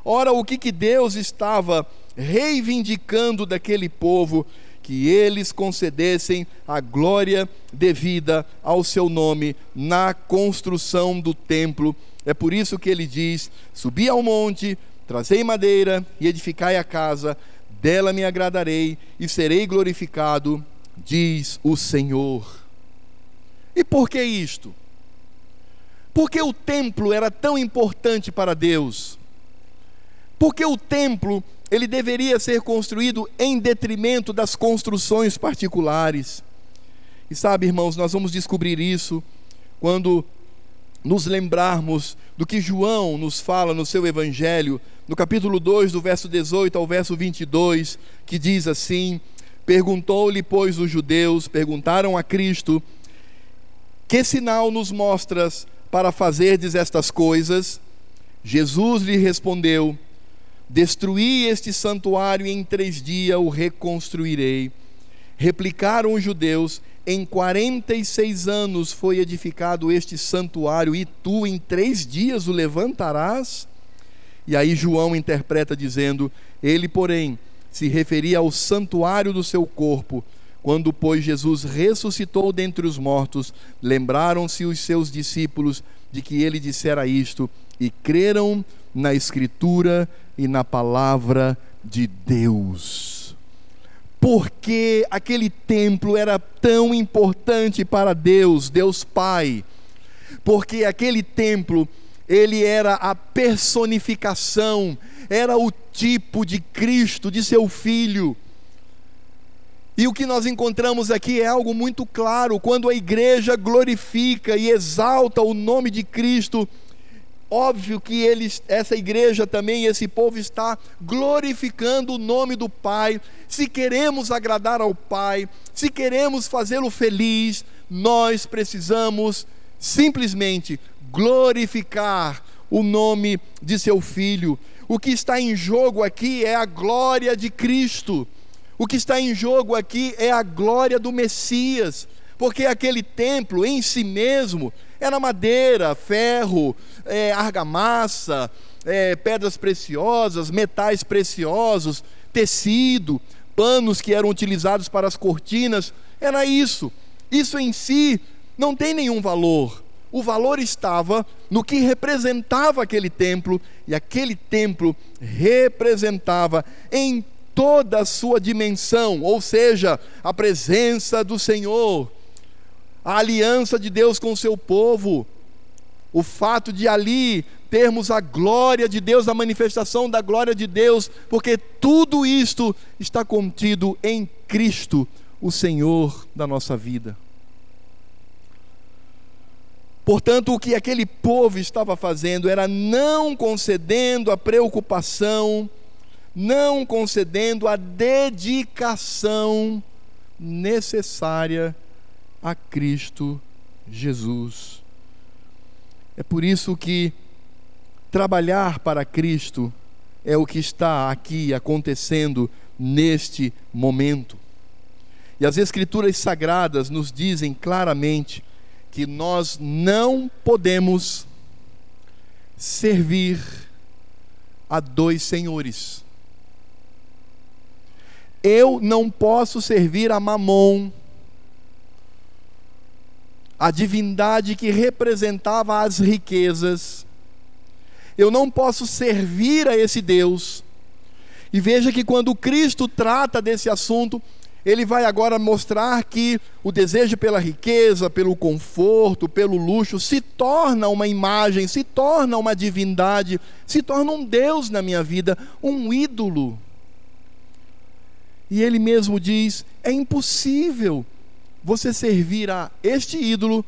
Ora, o que, que Deus estava reivindicando daquele povo que eles concedessem a glória devida ao seu nome na construção do templo. É por isso que ele diz: Subi ao monte, trazei madeira e edificai a casa, dela me agradarei e serei glorificado, diz o Senhor. E por que isto? Porque o templo era tão importante para Deus? Porque o templo ele deveria ser construído em detrimento das construções particulares. E sabe, irmãos, nós vamos descobrir isso quando nos lembrarmos do que João nos fala no seu evangelho, no capítulo 2, do verso 18 ao verso 22, que diz assim: Perguntou-lhe, pois, os judeus, perguntaram a Cristo: Que sinal nos mostras para fazerdes estas coisas? Jesus lhe respondeu: Destruí este santuário e em três dias o reconstruirei. Replicaram os judeus: Em quarenta e seis anos foi edificado este santuário, e tu em três dias o levantarás? E aí João interpreta dizendo: Ele, porém, se referia ao santuário do seu corpo. Quando, pois, Jesus ressuscitou dentre os mortos, lembraram-se os seus discípulos de que ele dissera isto e creram na Escritura e na palavra de Deus. Porque aquele templo era tão importante para Deus, Deus Pai. Porque aquele templo, ele era a personificação, era o tipo de Cristo, de seu filho. E o que nós encontramos aqui é algo muito claro: quando a igreja glorifica e exalta o nome de Cristo, Óbvio que eles, essa igreja também, esse povo está glorificando o nome do Pai. Se queremos agradar ao Pai, se queremos fazê-lo feliz, nós precisamos simplesmente glorificar o nome de seu filho. O que está em jogo aqui é a glória de Cristo. O que está em jogo aqui é a glória do Messias, porque aquele templo em si mesmo era madeira, ferro, é, argamassa, é, pedras preciosas, metais preciosos, tecido, panos que eram utilizados para as cortinas. Era isso. Isso em si não tem nenhum valor. O valor estava no que representava aquele templo, e aquele templo representava em toda a sua dimensão, ou seja, a presença do Senhor, a aliança de Deus com o seu povo, o fato de ali termos a glória de Deus, a manifestação da glória de Deus, porque tudo isto está contido em Cristo, o Senhor da nossa vida. Portanto, o que aquele povo estava fazendo era não concedendo a preocupação, não concedendo a dedicação necessária a Cristo Jesus. É por isso que trabalhar para Cristo é o que está aqui acontecendo neste momento. E as Escrituras Sagradas nos dizem claramente que nós não podemos servir a dois senhores. Eu não posso servir a Mamon a divindade que representava as riquezas. Eu não posso servir a esse Deus. E veja que quando Cristo trata desse assunto, ele vai agora mostrar que o desejo pela riqueza, pelo conforto, pelo luxo, se torna uma imagem, se torna uma divindade, se torna um Deus na minha vida, um ídolo. E ele mesmo diz: é impossível você servir a este ídolo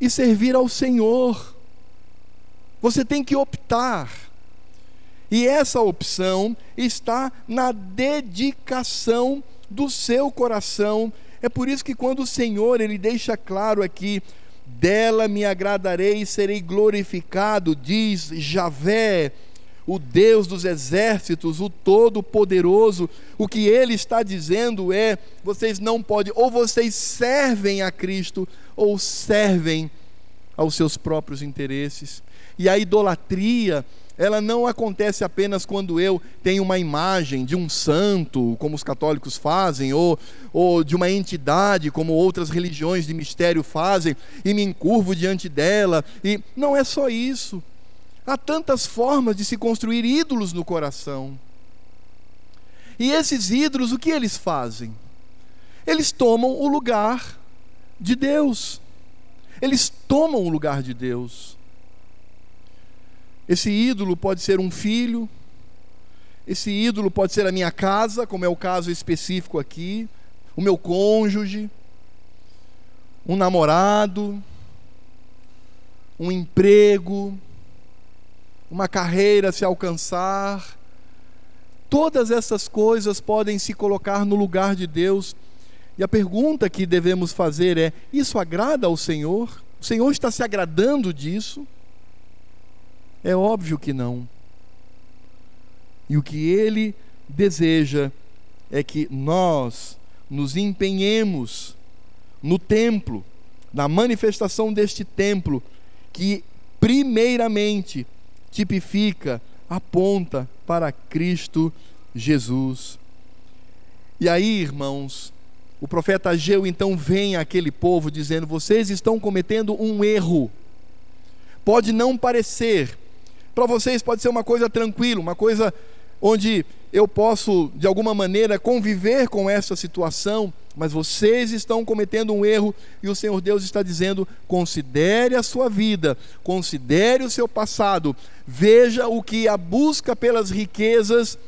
e servir ao Senhor. Você tem que optar. E essa opção está na dedicação do seu coração. É por isso que quando o Senhor ele deixa claro aqui, dela me agradarei e serei glorificado, diz Javé, o Deus dos exércitos, o Todo-Poderoso, o que ele está dizendo é: vocês não podem, ou vocês servem a Cristo, ou servem aos seus próprios interesses. E a idolatria, ela não acontece apenas quando eu tenho uma imagem de um santo, como os católicos fazem, ou, ou de uma entidade, como outras religiões de mistério fazem, e me encurvo diante dela. E não é só isso. Há tantas formas de se construir ídolos no coração. E esses ídolos, o que eles fazem? Eles tomam o lugar de Deus. Eles tomam o lugar de Deus. Esse ídolo pode ser um filho, esse ídolo pode ser a minha casa, como é o caso específico aqui, o meu cônjuge, um namorado, um emprego, uma carreira se alcançar. Todas essas coisas podem se colocar no lugar de Deus e a pergunta que devemos fazer é: isso agrada ao Senhor? O Senhor está se agradando disso? É óbvio que não. E o que ele deseja é que nós nos empenhemos no templo, na manifestação deste templo, que primeiramente tipifica, aponta para Cristo Jesus. E aí, irmãos, o profeta Ageu então vem àquele povo dizendo: Vocês estão cometendo um erro. Pode não parecer, para vocês pode ser uma coisa tranquila, uma coisa onde eu posso, de alguma maneira, conviver com essa situação, mas vocês estão cometendo um erro e o Senhor Deus está dizendo: considere a sua vida, considere o seu passado, veja o que a busca pelas riquezas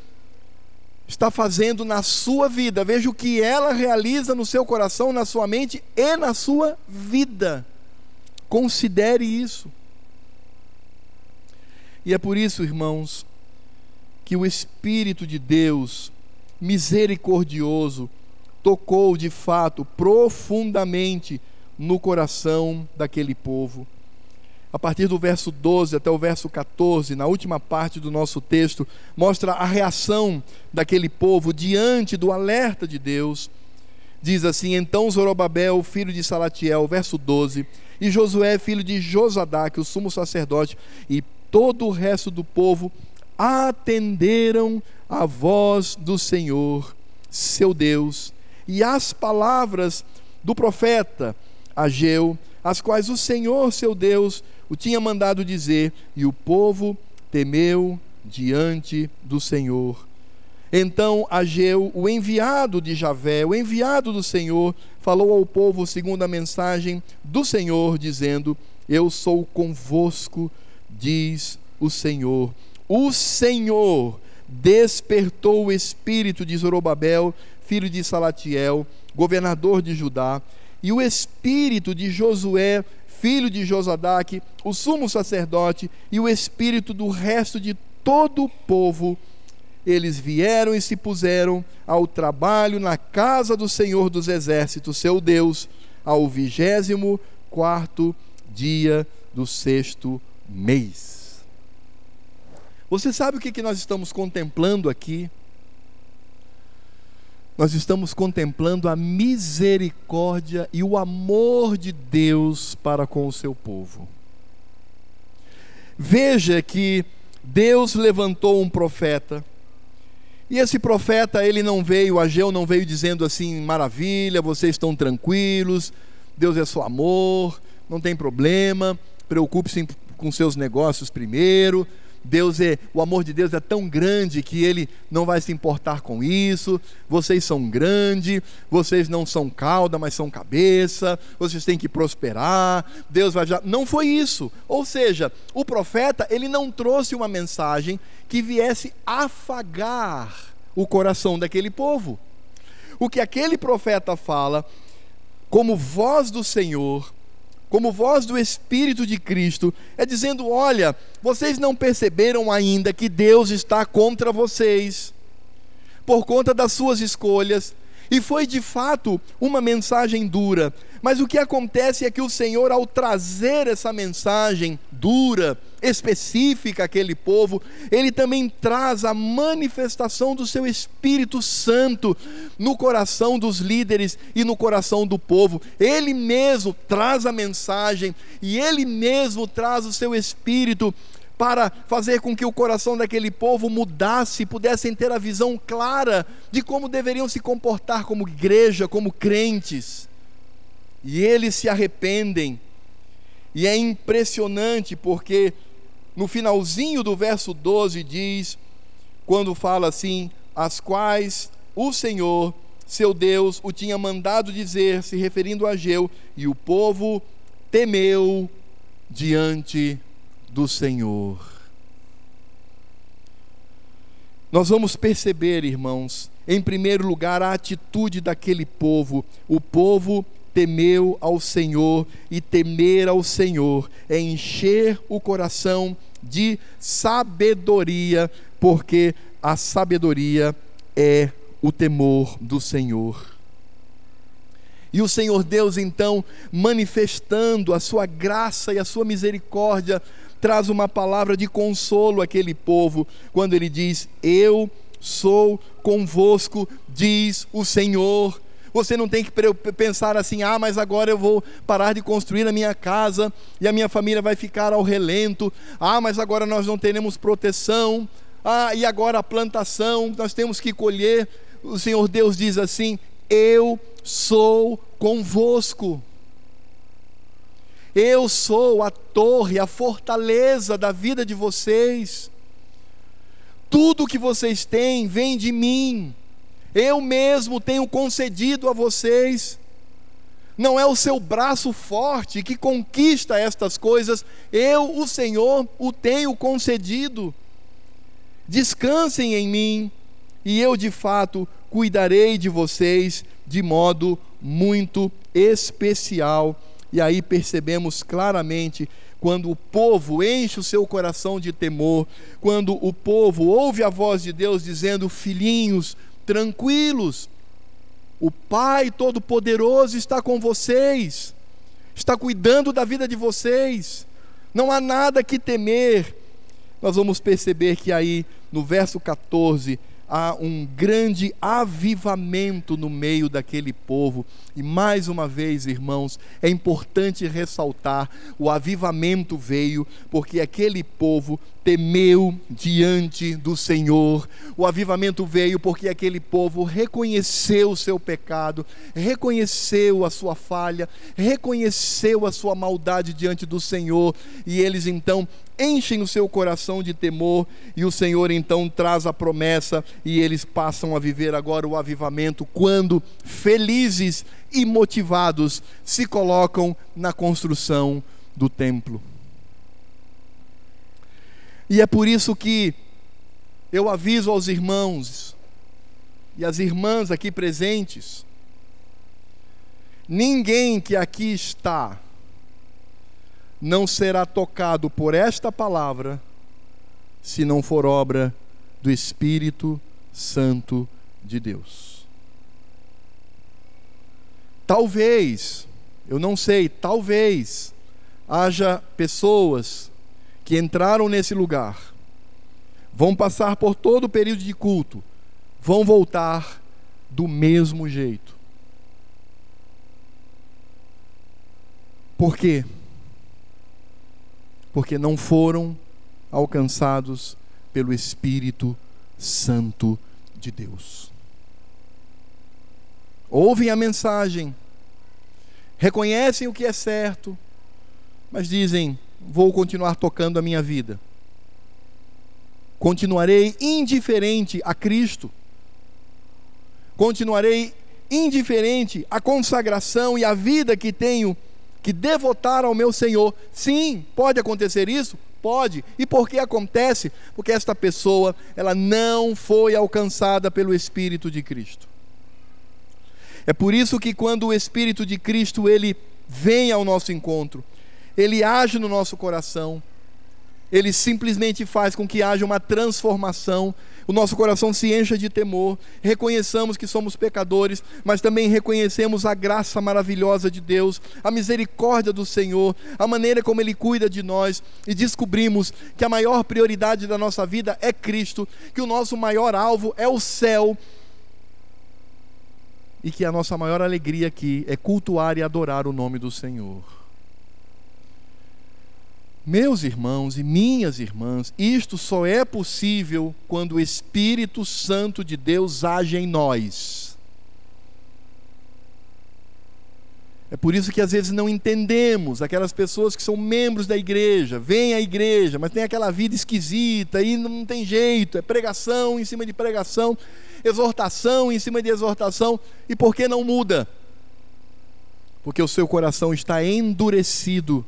está fazendo na sua vida. Veja o que ela realiza no seu coração, na sua mente e na sua vida. Considere isso. E é por isso, irmãos, que o Espírito de Deus, misericordioso, tocou de fato profundamente no coração daquele povo a partir do verso 12 até o verso 14, na última parte do nosso texto, mostra a reação daquele povo diante do alerta de Deus. Diz assim: Então Zorobabel, filho de Salatiel, verso 12, e Josué, filho de Josadaque, o sumo sacerdote, e todo o resto do povo atenderam a voz do Senhor, seu Deus, e as palavras do profeta Ageu, as quais o Senhor, seu Deus, o tinha mandado dizer, e o povo temeu diante do Senhor. Então Ageu, o enviado de Javé, o enviado do Senhor, falou ao povo segundo a mensagem do Senhor, dizendo: Eu sou convosco, diz o Senhor. O Senhor despertou o espírito de Zorobabel, filho de Salatiel, governador de Judá, e o espírito de Josué, filho de Josadaque, o sumo sacerdote e o espírito do resto de todo o povo, eles vieram e se puseram ao trabalho na casa do Senhor dos Exércitos, seu Deus, ao vigésimo quarto dia do sexto mês. Você sabe o que, nós estamos contemplando aqui? Nós estamos contemplando a misericórdia e o amor de Deus para com o seu povo. Veja que Deus levantou um profeta, e esse profeta, ele não veio, Ageu não veio dizendo assim: maravilha, vocês estão tranquilos, Deus é só amor, não tem problema, preocupe-se com seus negócios primeiro, Deus é, o amor de Deus é tão grande que ele não vai se importar com isso. Vocês são grande, vocês não são cauda, mas são cabeça. Vocês têm que prosperar. Deus vai já Não foi isso. Ou seja, o profeta, ele não trouxe uma mensagem que viesse afagar o coração daquele povo. O que aquele profeta fala como voz do Senhor, como voz do Espírito de Cristo, é dizendo: olha, vocês não perceberam ainda que Deus está contra vocês, por conta das suas escolhas, e foi de fato uma mensagem dura, mas o que acontece é que o Senhor, ao trazer essa mensagem dura, específica àquele povo, ele também traz a manifestação do seu Espírito Santo no coração dos líderes e no coração do povo. Ele mesmo traz a mensagem e ele mesmo traz o seu Espírito para fazer com que o coração daquele povo mudasse, pudessem ter a visão clara de como deveriam se comportar como igreja, como crentes. E eles se arrependem. E é impressionante porque no finalzinho do verso 12 diz, quando fala assim: as quais o Senhor, seu Deus, o tinha mandado dizer, se referindo a Ageu, e o povo temeu diante do Senhor. Nós vamos perceber, irmãos, em primeiro lugar, a atitude daquele povo. O povo temeu ao Senhor, e temer ao Senhor é encher o coração de sabedoria, porque a sabedoria é o temor do Senhor. E o Senhor Deus, então, manifestando a sua graça e a sua misericórdia, traz uma palavra de consolo àquele povo, quando ele diz: Eu sou convosco, diz o Senhor. Você não tem que pensar assim: ah, mas agora eu vou parar de construir a minha casa e a minha família vai ficar ao relento. Ah, mas agora nós não teremos proteção. Ah, e agora a plantação, nós temos que colher. O Senhor Deus diz assim: Eu sou convosco. Eu sou a torre, a fortaleza da vida de vocês. Tudo que vocês têm vem de mim. Eu mesmo tenho concedido a vocês. Não é o seu braço forte que conquista estas coisas, eu, o Senhor, o tenho concedido. Descansem em mim, e eu de fato cuidarei de vocês de modo muito especial e aí percebemos claramente quando o povo enche o seu coração de temor, quando o povo ouve a voz de Deus dizendo: Filhinhos, tranquilos, o Pai Todo-Poderoso está com vocês, está cuidando da vida de vocês, não há nada que temer. Nós vamos perceber que aí no verso 14 há um grande avivamento no meio daquele povo. E mais uma vez, irmãos, é importante ressaltar: o avivamento veio porque aquele povo temeu diante do Senhor. O avivamento veio porque aquele povo reconheceu o seu pecado, reconheceu a sua falha, reconheceu a sua maldade diante do Senhor, e eles então enchem o seu coração de temor, e o Senhor então traz a promessa, e eles passam a viver agora o avivamento quando felizes e motivados se colocam na construção do templo. E é por isso que eu aviso aos irmãos e às irmãs aqui presentes: ninguém que aqui está não será tocado por esta palavra se não for obra do Espírito Santo de Deus. Talvez, eu não sei, talvez haja pessoas que entraram nesse lugar, vão passar por todo o período de culto, vão voltar do mesmo jeito. Por quê? Porque não foram alcançados pelo Espírito Santo de Deus. Ouvem a mensagem, reconhecem o que é certo, mas dizem: vou continuar tocando a minha vida. Continuarei indiferente a Cristo. Continuarei indiferente à consagração e à vida que tenho que devotar ao meu Senhor. Sim, pode acontecer isso? Pode. E por que acontece? Porque esta pessoa, ela não foi alcançada pelo Espírito de Cristo. É por isso que quando o Espírito de Cristo ele vem ao nosso encontro, ele age no nosso coração, ele simplesmente faz com que haja uma transformação, o nosso coração se encha de temor, reconheçamos que somos pecadores, mas também reconhecemos a graça maravilhosa de Deus, a misericórdia do Senhor, a maneira como Ele cuida de nós, e descobrimos que a maior prioridade da nossa vida é Cristo, que o nosso maior alvo é o céu, e que a nossa maior alegria aqui é cultuar e adorar o nome do Senhor. Meus irmãos e minhas irmãs, isto só é possível quando o Espírito Santo de Deus age em nós. É por isso que às vezes não entendemos aquelas pessoas que são membros da igreja, vêm à igreja, mas tem aquela vida esquisita e não tem jeito, é pregação em cima de pregação, exortação em cima de exortação, e por que não muda? Porque o seu coração está endurecido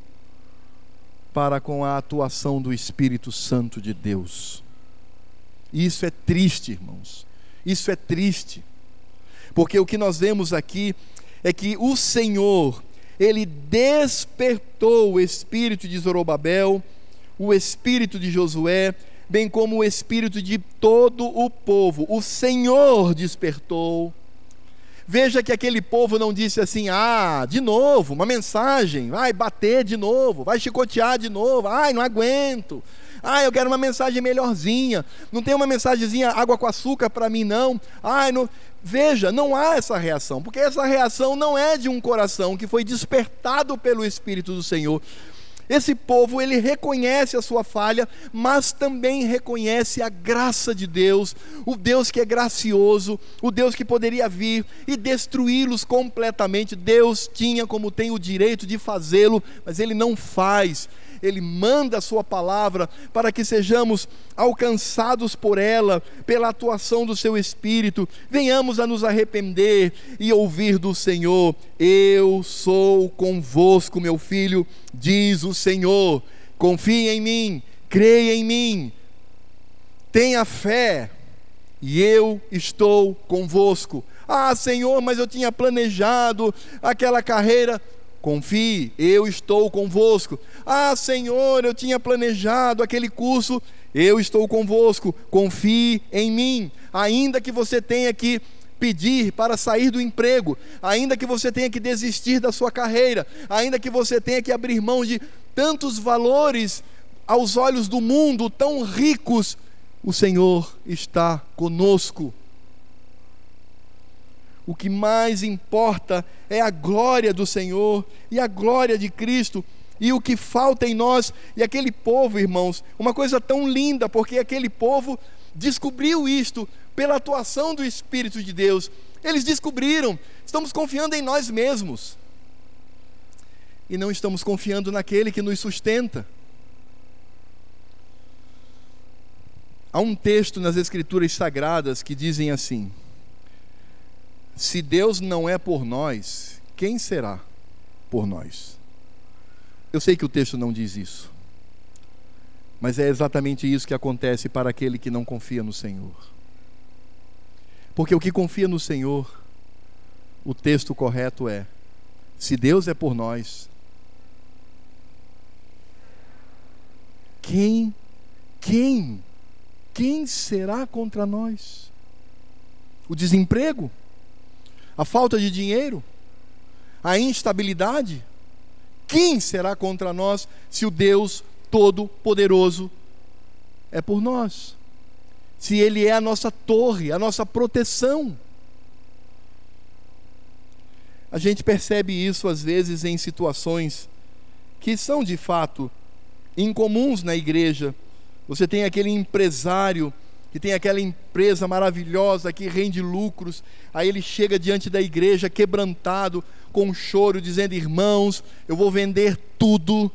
para com a atuação do Espírito Santo de Deus. Isso é triste, irmãos. Isso é triste. Porque o que nós vemos aqui é que o Senhor, ele despertou o espírito de Zorobabel, o espírito de Josué, bem como o espírito de todo o povo. O Senhor despertou Veja que aquele povo não disse assim: ah, de novo, uma mensagem, vai bater de novo, vai chicotear de novo, ai, não aguento. Ah, eu quero uma mensagem melhorzinha. Não tem uma mensagenzinha água com açúcar para mim, não. Ai, não. Veja, não há essa reação, porque essa reação não é de um coração que foi despertado pelo Espírito do Senhor. Esse povo, ele reconhece a sua falha, mas também reconhece a graça de Deus, o Deus que é gracioso, o Deus que poderia vir e destruí-los completamente. Deus tinha como tem o direito de fazê-lo, mas ele não faz. Ele manda a Sua palavra para que sejamos alcançados por ela, pela atuação do Seu Espírito, venhamos a nos arrepender e ouvir do Senhor: Eu sou convosco, meu filho, diz o Senhor. Confie em mim, creia em mim, tenha fé, e eu estou convosco. Ah, Senhor, mas eu tinha planejado aquela carreira. Confie, eu estou convosco. Ah, Senhor, eu tinha planejado aquele curso, eu estou convosco. Confie em mim, ainda que você tenha que pedir para sair do emprego, ainda que você tenha que desistir da sua carreira, ainda que você tenha que abrir mão de tantos valores aos olhos do mundo tão ricos, o Senhor está conosco. O que mais importa é a glória do Senhor e a glória de Cristo e o que falta em nós. E aquele povo, irmãos, uma coisa tão linda, porque aquele povo descobriu isto pela atuação do Espírito de Deus. Eles descobriram, estamos confiando em nós mesmos e não estamos confiando naquele que nos sustenta. Há um texto nas Escrituras Sagradas que dizem assim: se Deus não é por nós, quem será por nós? Eu sei que o texto não diz isso, mas é exatamente isso que acontece para aquele que não confia no Senhor. Porque o que confia no Senhor, o texto correto é: se Deus é por nós, quem, quem, quem será contra nós? O desemprego? A falta de dinheiro, a instabilidade. Quem será contra nós se o Deus Todo-Poderoso é por nós? Se Ele é a nossa torre, a nossa proteção. A gente percebe isso às vezes em situações que são de fato incomuns na igreja. Você tem aquele empresário que tem aquela empresa maravilhosa que rende lucros, aí ele chega diante da igreja quebrantado, com choro, dizendo: Irmãos, eu vou vender tudo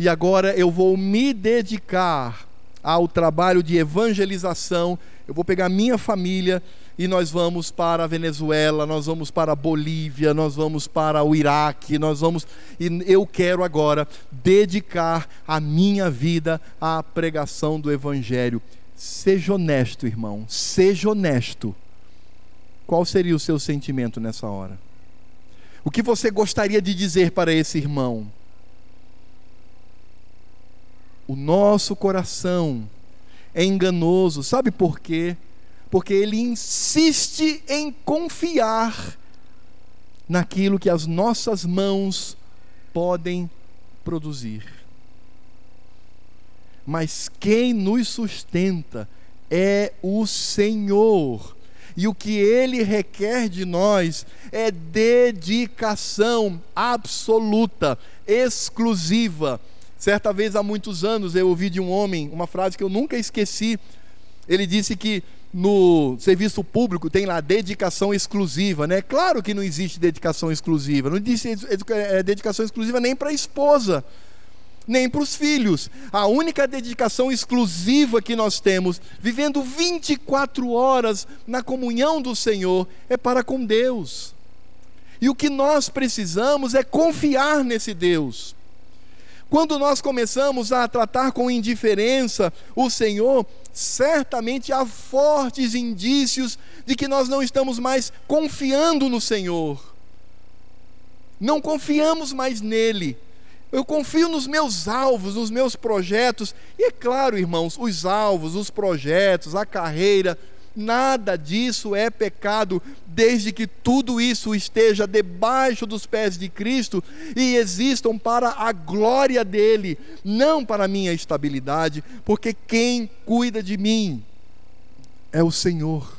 e agora eu vou me dedicar ao trabalho de evangelização. Eu vou pegar minha família e nós vamos para a Venezuela, nós vamos para a Bolívia, nós vamos para o Iraque, nós vamos e eu quero agora dedicar a minha vida à pregação do evangelho. Seja honesto, irmão, seja honesto. Qual seria o seu sentimento nessa hora? O que você gostaria de dizer para esse irmão? o nosso coração é enganoso. Sabe por quê? Porque ele insiste em confiar naquilo que as nossas mãos podem produzir. Mas quem nos sustenta é o Senhor. E o que ele requer de nós é dedicação absoluta, exclusiva. Certa vez, há muitos anos, eu ouvi de um homem uma frase que eu nunca esqueci. Ele disse que no serviço público tem lá dedicação exclusiva, né? Claro que não existe dedicação exclusiva, não existe é, dedicação exclusiva nem para a esposa nem para os filhos. A única dedicação exclusiva que nós temos, vivendo 24 horas na comunhão do Senhor, é para com Deus. E o que nós precisamos é confiar nesse Deus. Quando nós começamos a tratar com indiferença o Senhor, certamente há fortes indícios de que nós não estamos mais confiando no Senhor. Não confiamos mais nele. Eu confio nos meus alvos, nos meus projetos. E é claro, irmãos, os alvos, os projetos, a carreira, nada disso é pecado, desde que tudo isso esteja debaixo dos pés de Cristo e existam para a glória dele, não para a minha estabilidade, porque quem cuida de mim é o Senhor.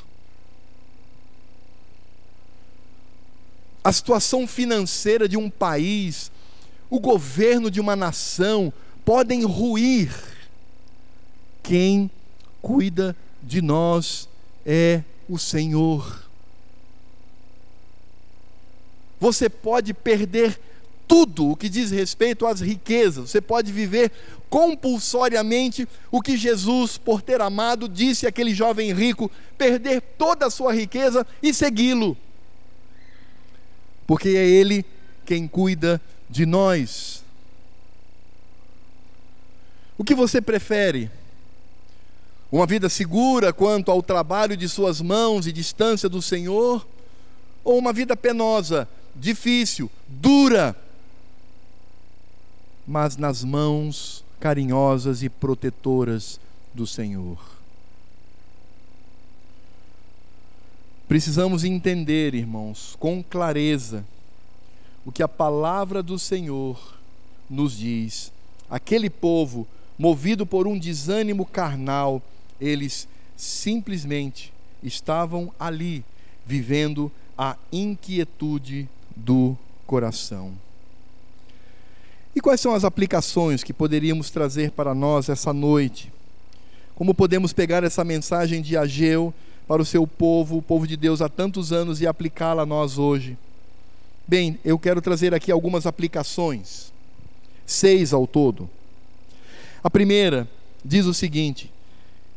A situação financeira de um país, o governo de uma nação podem ruir. Quem cuida de nós é o Senhor. Você pode perder tudo o que diz respeito às riquezas, você pode viver compulsoriamente o que Jesus, por ter amado, disse àquele jovem rico: perder toda a sua riqueza e segui-lo, porque é Ele quem cuida de nós. O que você prefere? Uma vida segura quanto ao trabalho de suas mãos e distância do Senhor? Ou uma vida penosa, difícil, dura, mas nas mãos carinhosas e protetoras do Senhor? Precisamos entender, irmãos, com clareza, o que a palavra do Senhor nos diz. Aquele povo, movido por um desânimo carnal, eles simplesmente estavam ali, vivendo a inquietude do coração. E quais são as aplicações que poderíamos trazer para nós essa noite? Como podemos pegar essa mensagem de Ageu para o seu povo, o povo de Deus há tantos anos, e aplicá-la a nós hoje? Bem, eu quero trazer aqui algumas aplicações, seis ao todo. A primeira diz o seguinte: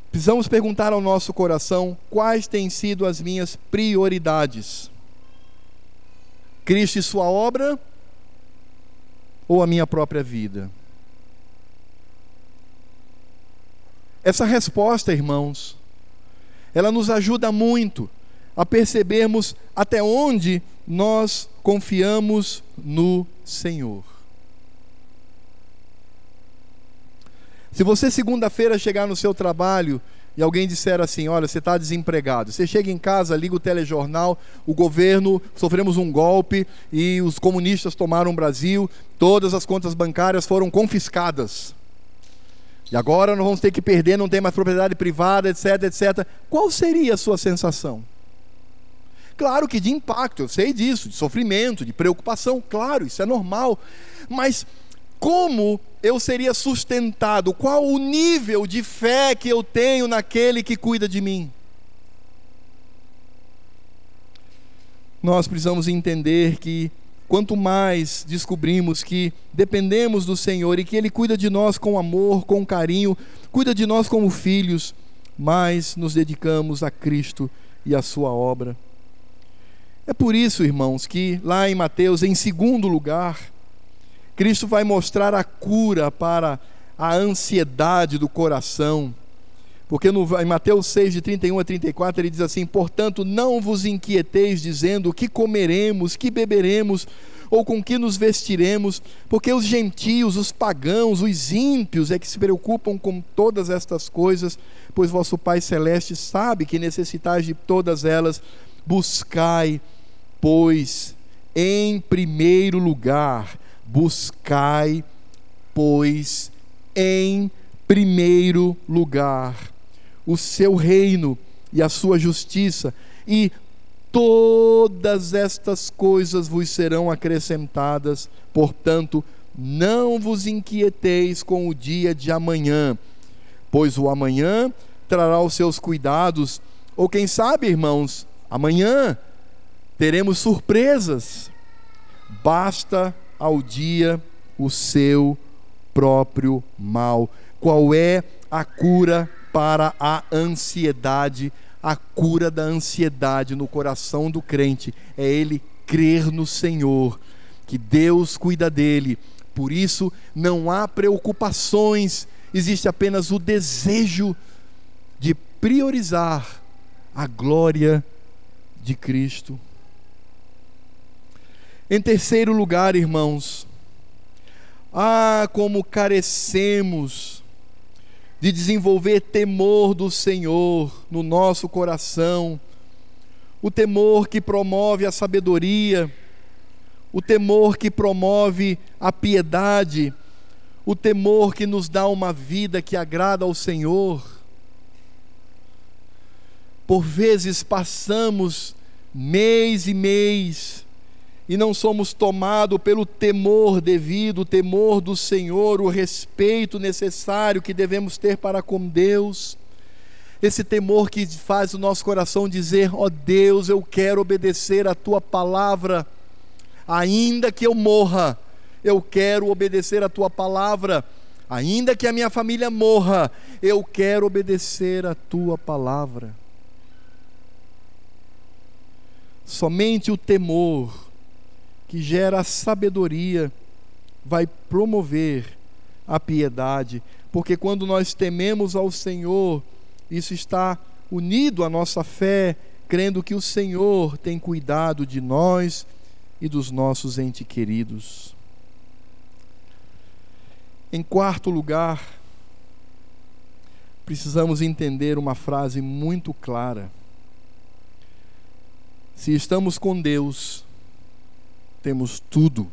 precisamos perguntar ao nosso coração quais têm sido as minhas prioridades. Cristo e Sua obra ou a minha própria vida? Essa resposta, irmãos, ela nos ajuda muito a percebermos até onde nós confiamos no Senhor. Se você segunda-feira chegar no seu trabalho e alguém disser assim: Olha, você está desempregado. Você chega em casa, liga o telejornal, o governo, sofremos um golpe e os comunistas tomaram o Brasil, todas as contas bancárias foram confiscadas. E agora nós vamos ter que perder, não tem mais propriedade privada, etc, etc. Qual seria a sua sensação? Claro que de impacto, eu sei disso, de sofrimento, de preocupação, claro, isso é normal. Mas como eu seria sustentado? Qual o nível de fé que eu tenho naquele que cuida de mim? Nós precisamos entender que quanto mais descobrimos que dependemos do Senhor e que Ele cuida de nós com amor, com carinho, cuida de nós como filhos, mais nos dedicamos a Cristo e a Sua obra. É por isso, irmãos, que lá em Mateus, em segundo lugar, Cristo vai mostrar a cura para a ansiedade do coração. Porque no, em Mateus 6, de 31 a 34, ele diz assim: Portanto, não vos inquieteis, dizendo: que comeremos, que beberemos, ou com que nos vestiremos, porque os gentios, os pagãos, os ímpios é que se preocupam com todas estas coisas, pois vosso Pai celeste sabe que necessitais de todas elas. Buscai, pois, em primeiro lugar, buscai, pois, em primeiro lugar, o seu reino e a sua justiça, e todas estas coisas vos serão acrescentadas, portanto, não vos inquieteis com o dia de amanhã, pois o amanhã trará os seus cuidados, ou quem sabe, irmãos, amanhã teremos surpresas. Basta ao dia o seu próprio mal. Qual é a cura para a ansiedade? a cura da ansiedade no coração do crente é ele crer no Senhor, que Deus cuida dele. Por isso não há preocupações, existe apenas o desejo de priorizar a glória de Cristo. Em terceiro lugar, irmãos, ah, como carecemos de desenvolver temor do Senhor no nosso coração, o temor que promove a sabedoria, o temor que promove a piedade, o temor que nos dá uma vida que agrada ao Senhor. Por vezes passamos mês e mês e não somos tomados pelo temor devido, o temor do Senhor, o respeito necessário que devemos ter para com Deus. Esse temor que faz o nosso coração dizer: Ó oh Deus, eu quero obedecer a tua palavra, ainda que eu morra, eu quero obedecer a tua palavra, ainda que a minha família morra, eu quero obedecer a tua palavra. Somente o temor que gera sabedoria, vai promover a piedade, porque quando nós tememos ao Senhor, isso está unido à nossa fé, crendo que o Senhor tem cuidado de nós e dos nossos entes queridos. Em quarto lugar, precisamos entender uma frase muito clara. Se estamos com Deus, temos tudo.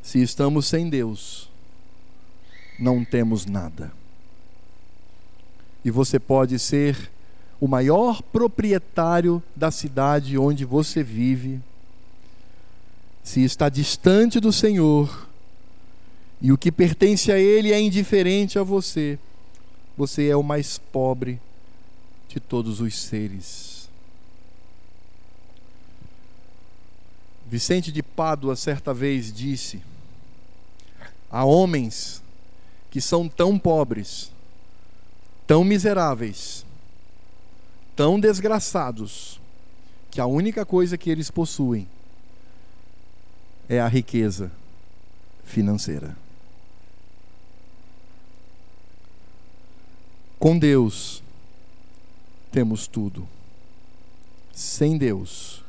Se estamos sem Deus, não temos nada. E você pode ser o maior proprietário da cidade onde você vive, se está distante do Senhor e o que pertence a Ele é indiferente a você, você é o mais pobre de todos os seres. Vicente de Pádua certa vez disse: Há homens que são tão pobres, tão miseráveis, tão desgraçados, que a única coisa que eles possuem é a riqueza financeira. Com Deus temos tudo. Sem Deus,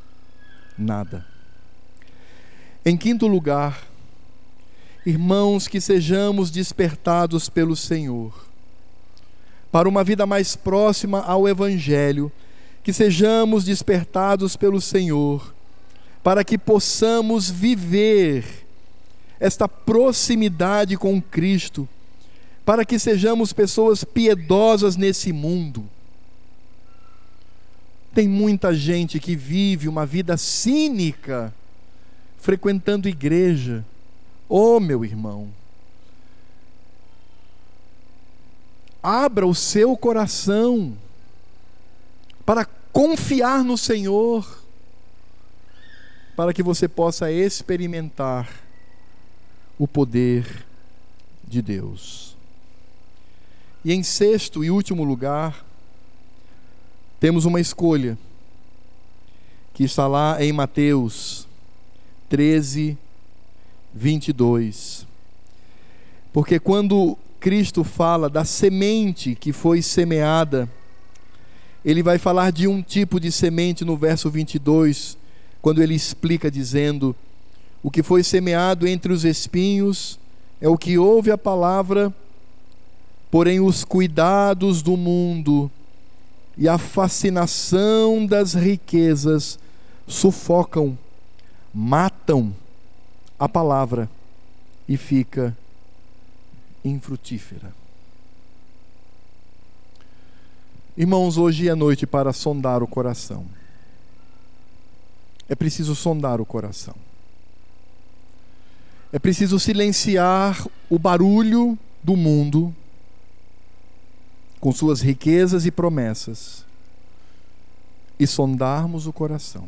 nada. Em quinto lugar, irmãos, que sejamos despertados pelo Senhor para uma vida mais próxima ao Evangelho, que sejamos despertados pelo Senhor para que possamos viver esta proximidade com Cristo, para que sejamos pessoas piedosas nesse mundo. Tem muita gente que vive uma vida cínica frequentando igreja. Oh, meu irmão, abra o seu coração para confiar no Senhor, para que você possa experimentar o poder de Deus. E em sexto e último lugar, temos uma escolha que está lá em Mateus 13, 22. Porque quando Cristo fala da semente que foi semeada, ele vai falar de um tipo de semente no verso 22, quando ele explica dizendo: O que foi semeado entre os espinhos é o que ouve a palavra, porém os cuidados do mundo e a fascinação das riquezas sufocam, matam a palavra e fica infrutífera. Irmãos, hoje é noite para sondar o coração. É preciso sondar o coração. É preciso silenciar o barulho do mundo com suas riquezas e promessas e sondarmos o coração.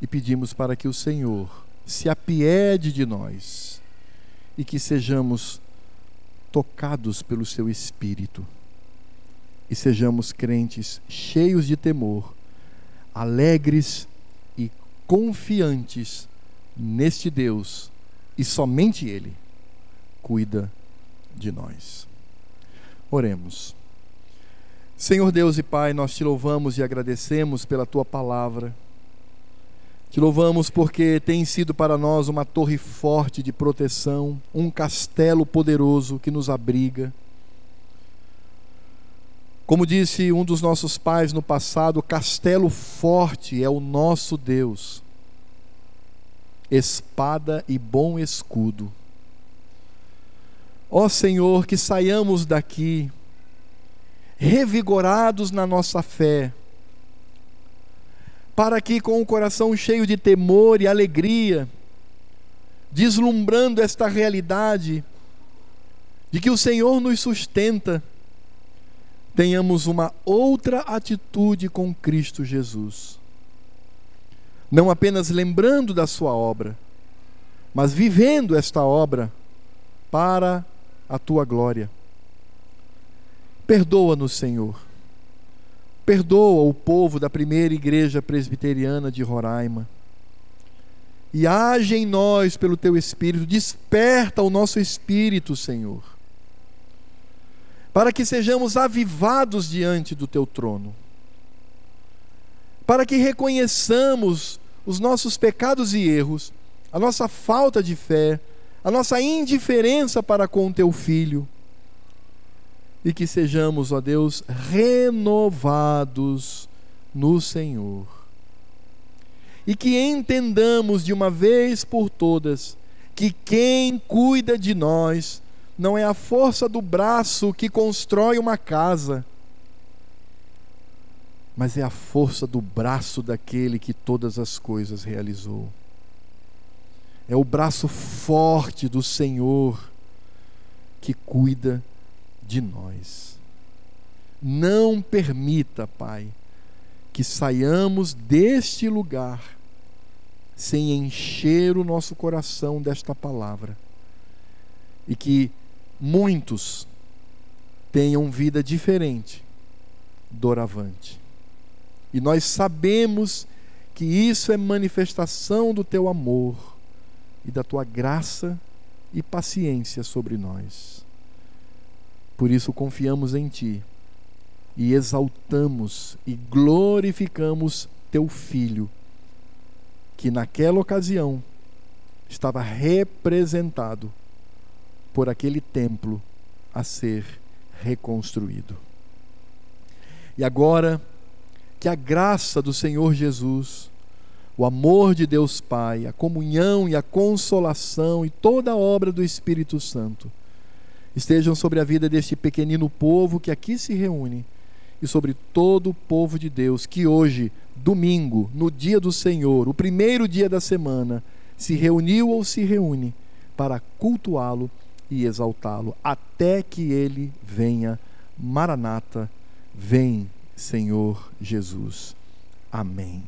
E pedimos para que o Senhor se apiede de nós e que sejamos tocados pelo seu espírito e sejamos crentes cheios de temor, alegres e confiantes neste Deus e somente Ele cuida de nós. Oremos. Senhor Deus e Pai, nós te louvamos e agradecemos pela tua palavra. Te louvamos porque tem sido para nós uma torre forte de proteção, um castelo poderoso que nos abriga. Como disse um dos nossos pais no passado, castelo forte é o nosso Deus, espada e bom escudo. Ó Senhor, que saiamos daqui revigorados na nossa fé, para que com o coração cheio de temor e alegria, deslumbrando esta realidade de que o Senhor nos sustenta, tenhamos uma outra atitude com Cristo Jesus. Não apenas lembrando da Sua obra, mas vivendo esta obra para a Tua glória. Perdoa-nos, Senhor. Perdoa o povo da primeira igreja presbiteriana de Roraima. E age em nós pelo teu espírito, desperta o nosso espírito, Senhor para que sejamos avivados diante do teu trono, para que reconheçamos os nossos pecados e erros, a nossa falta de fé, a nossa indiferença para com o teu filho, e que sejamos, ó Deus, renovados no Senhor. E que entendamos de uma vez por todas que quem cuida de nós não é a força do braço que constrói uma casa, mas é a força do braço daquele que todas as coisas realizou. É o braço forte do Senhor que cuida de nós. Não permita, Pai, que saiamos deste lugar sem encher o nosso coração desta palavra e que muitos tenham vida diferente doravante. E nós sabemos que isso é manifestação do teu amor e da tua graça e paciência sobre nós. Por isso confiamos em ti e exaltamos e glorificamos teu filho, que naquela ocasião estava representado por aquele templo a ser reconstruído. E agora, que a graça do Senhor Jesus, o amor de Deus Pai, a comunhão e a consolação e toda a obra do Espírito Santo estejam sobre a vida deste pequenino povo que aqui se reúne e sobre todo o povo de Deus que hoje, domingo, no dia do Senhor, o primeiro dia da semana, se reuniu ou se reúne para cultuá-lo e exaltá-lo até que ele venha. Maranata, vem, Senhor Jesus. Amém.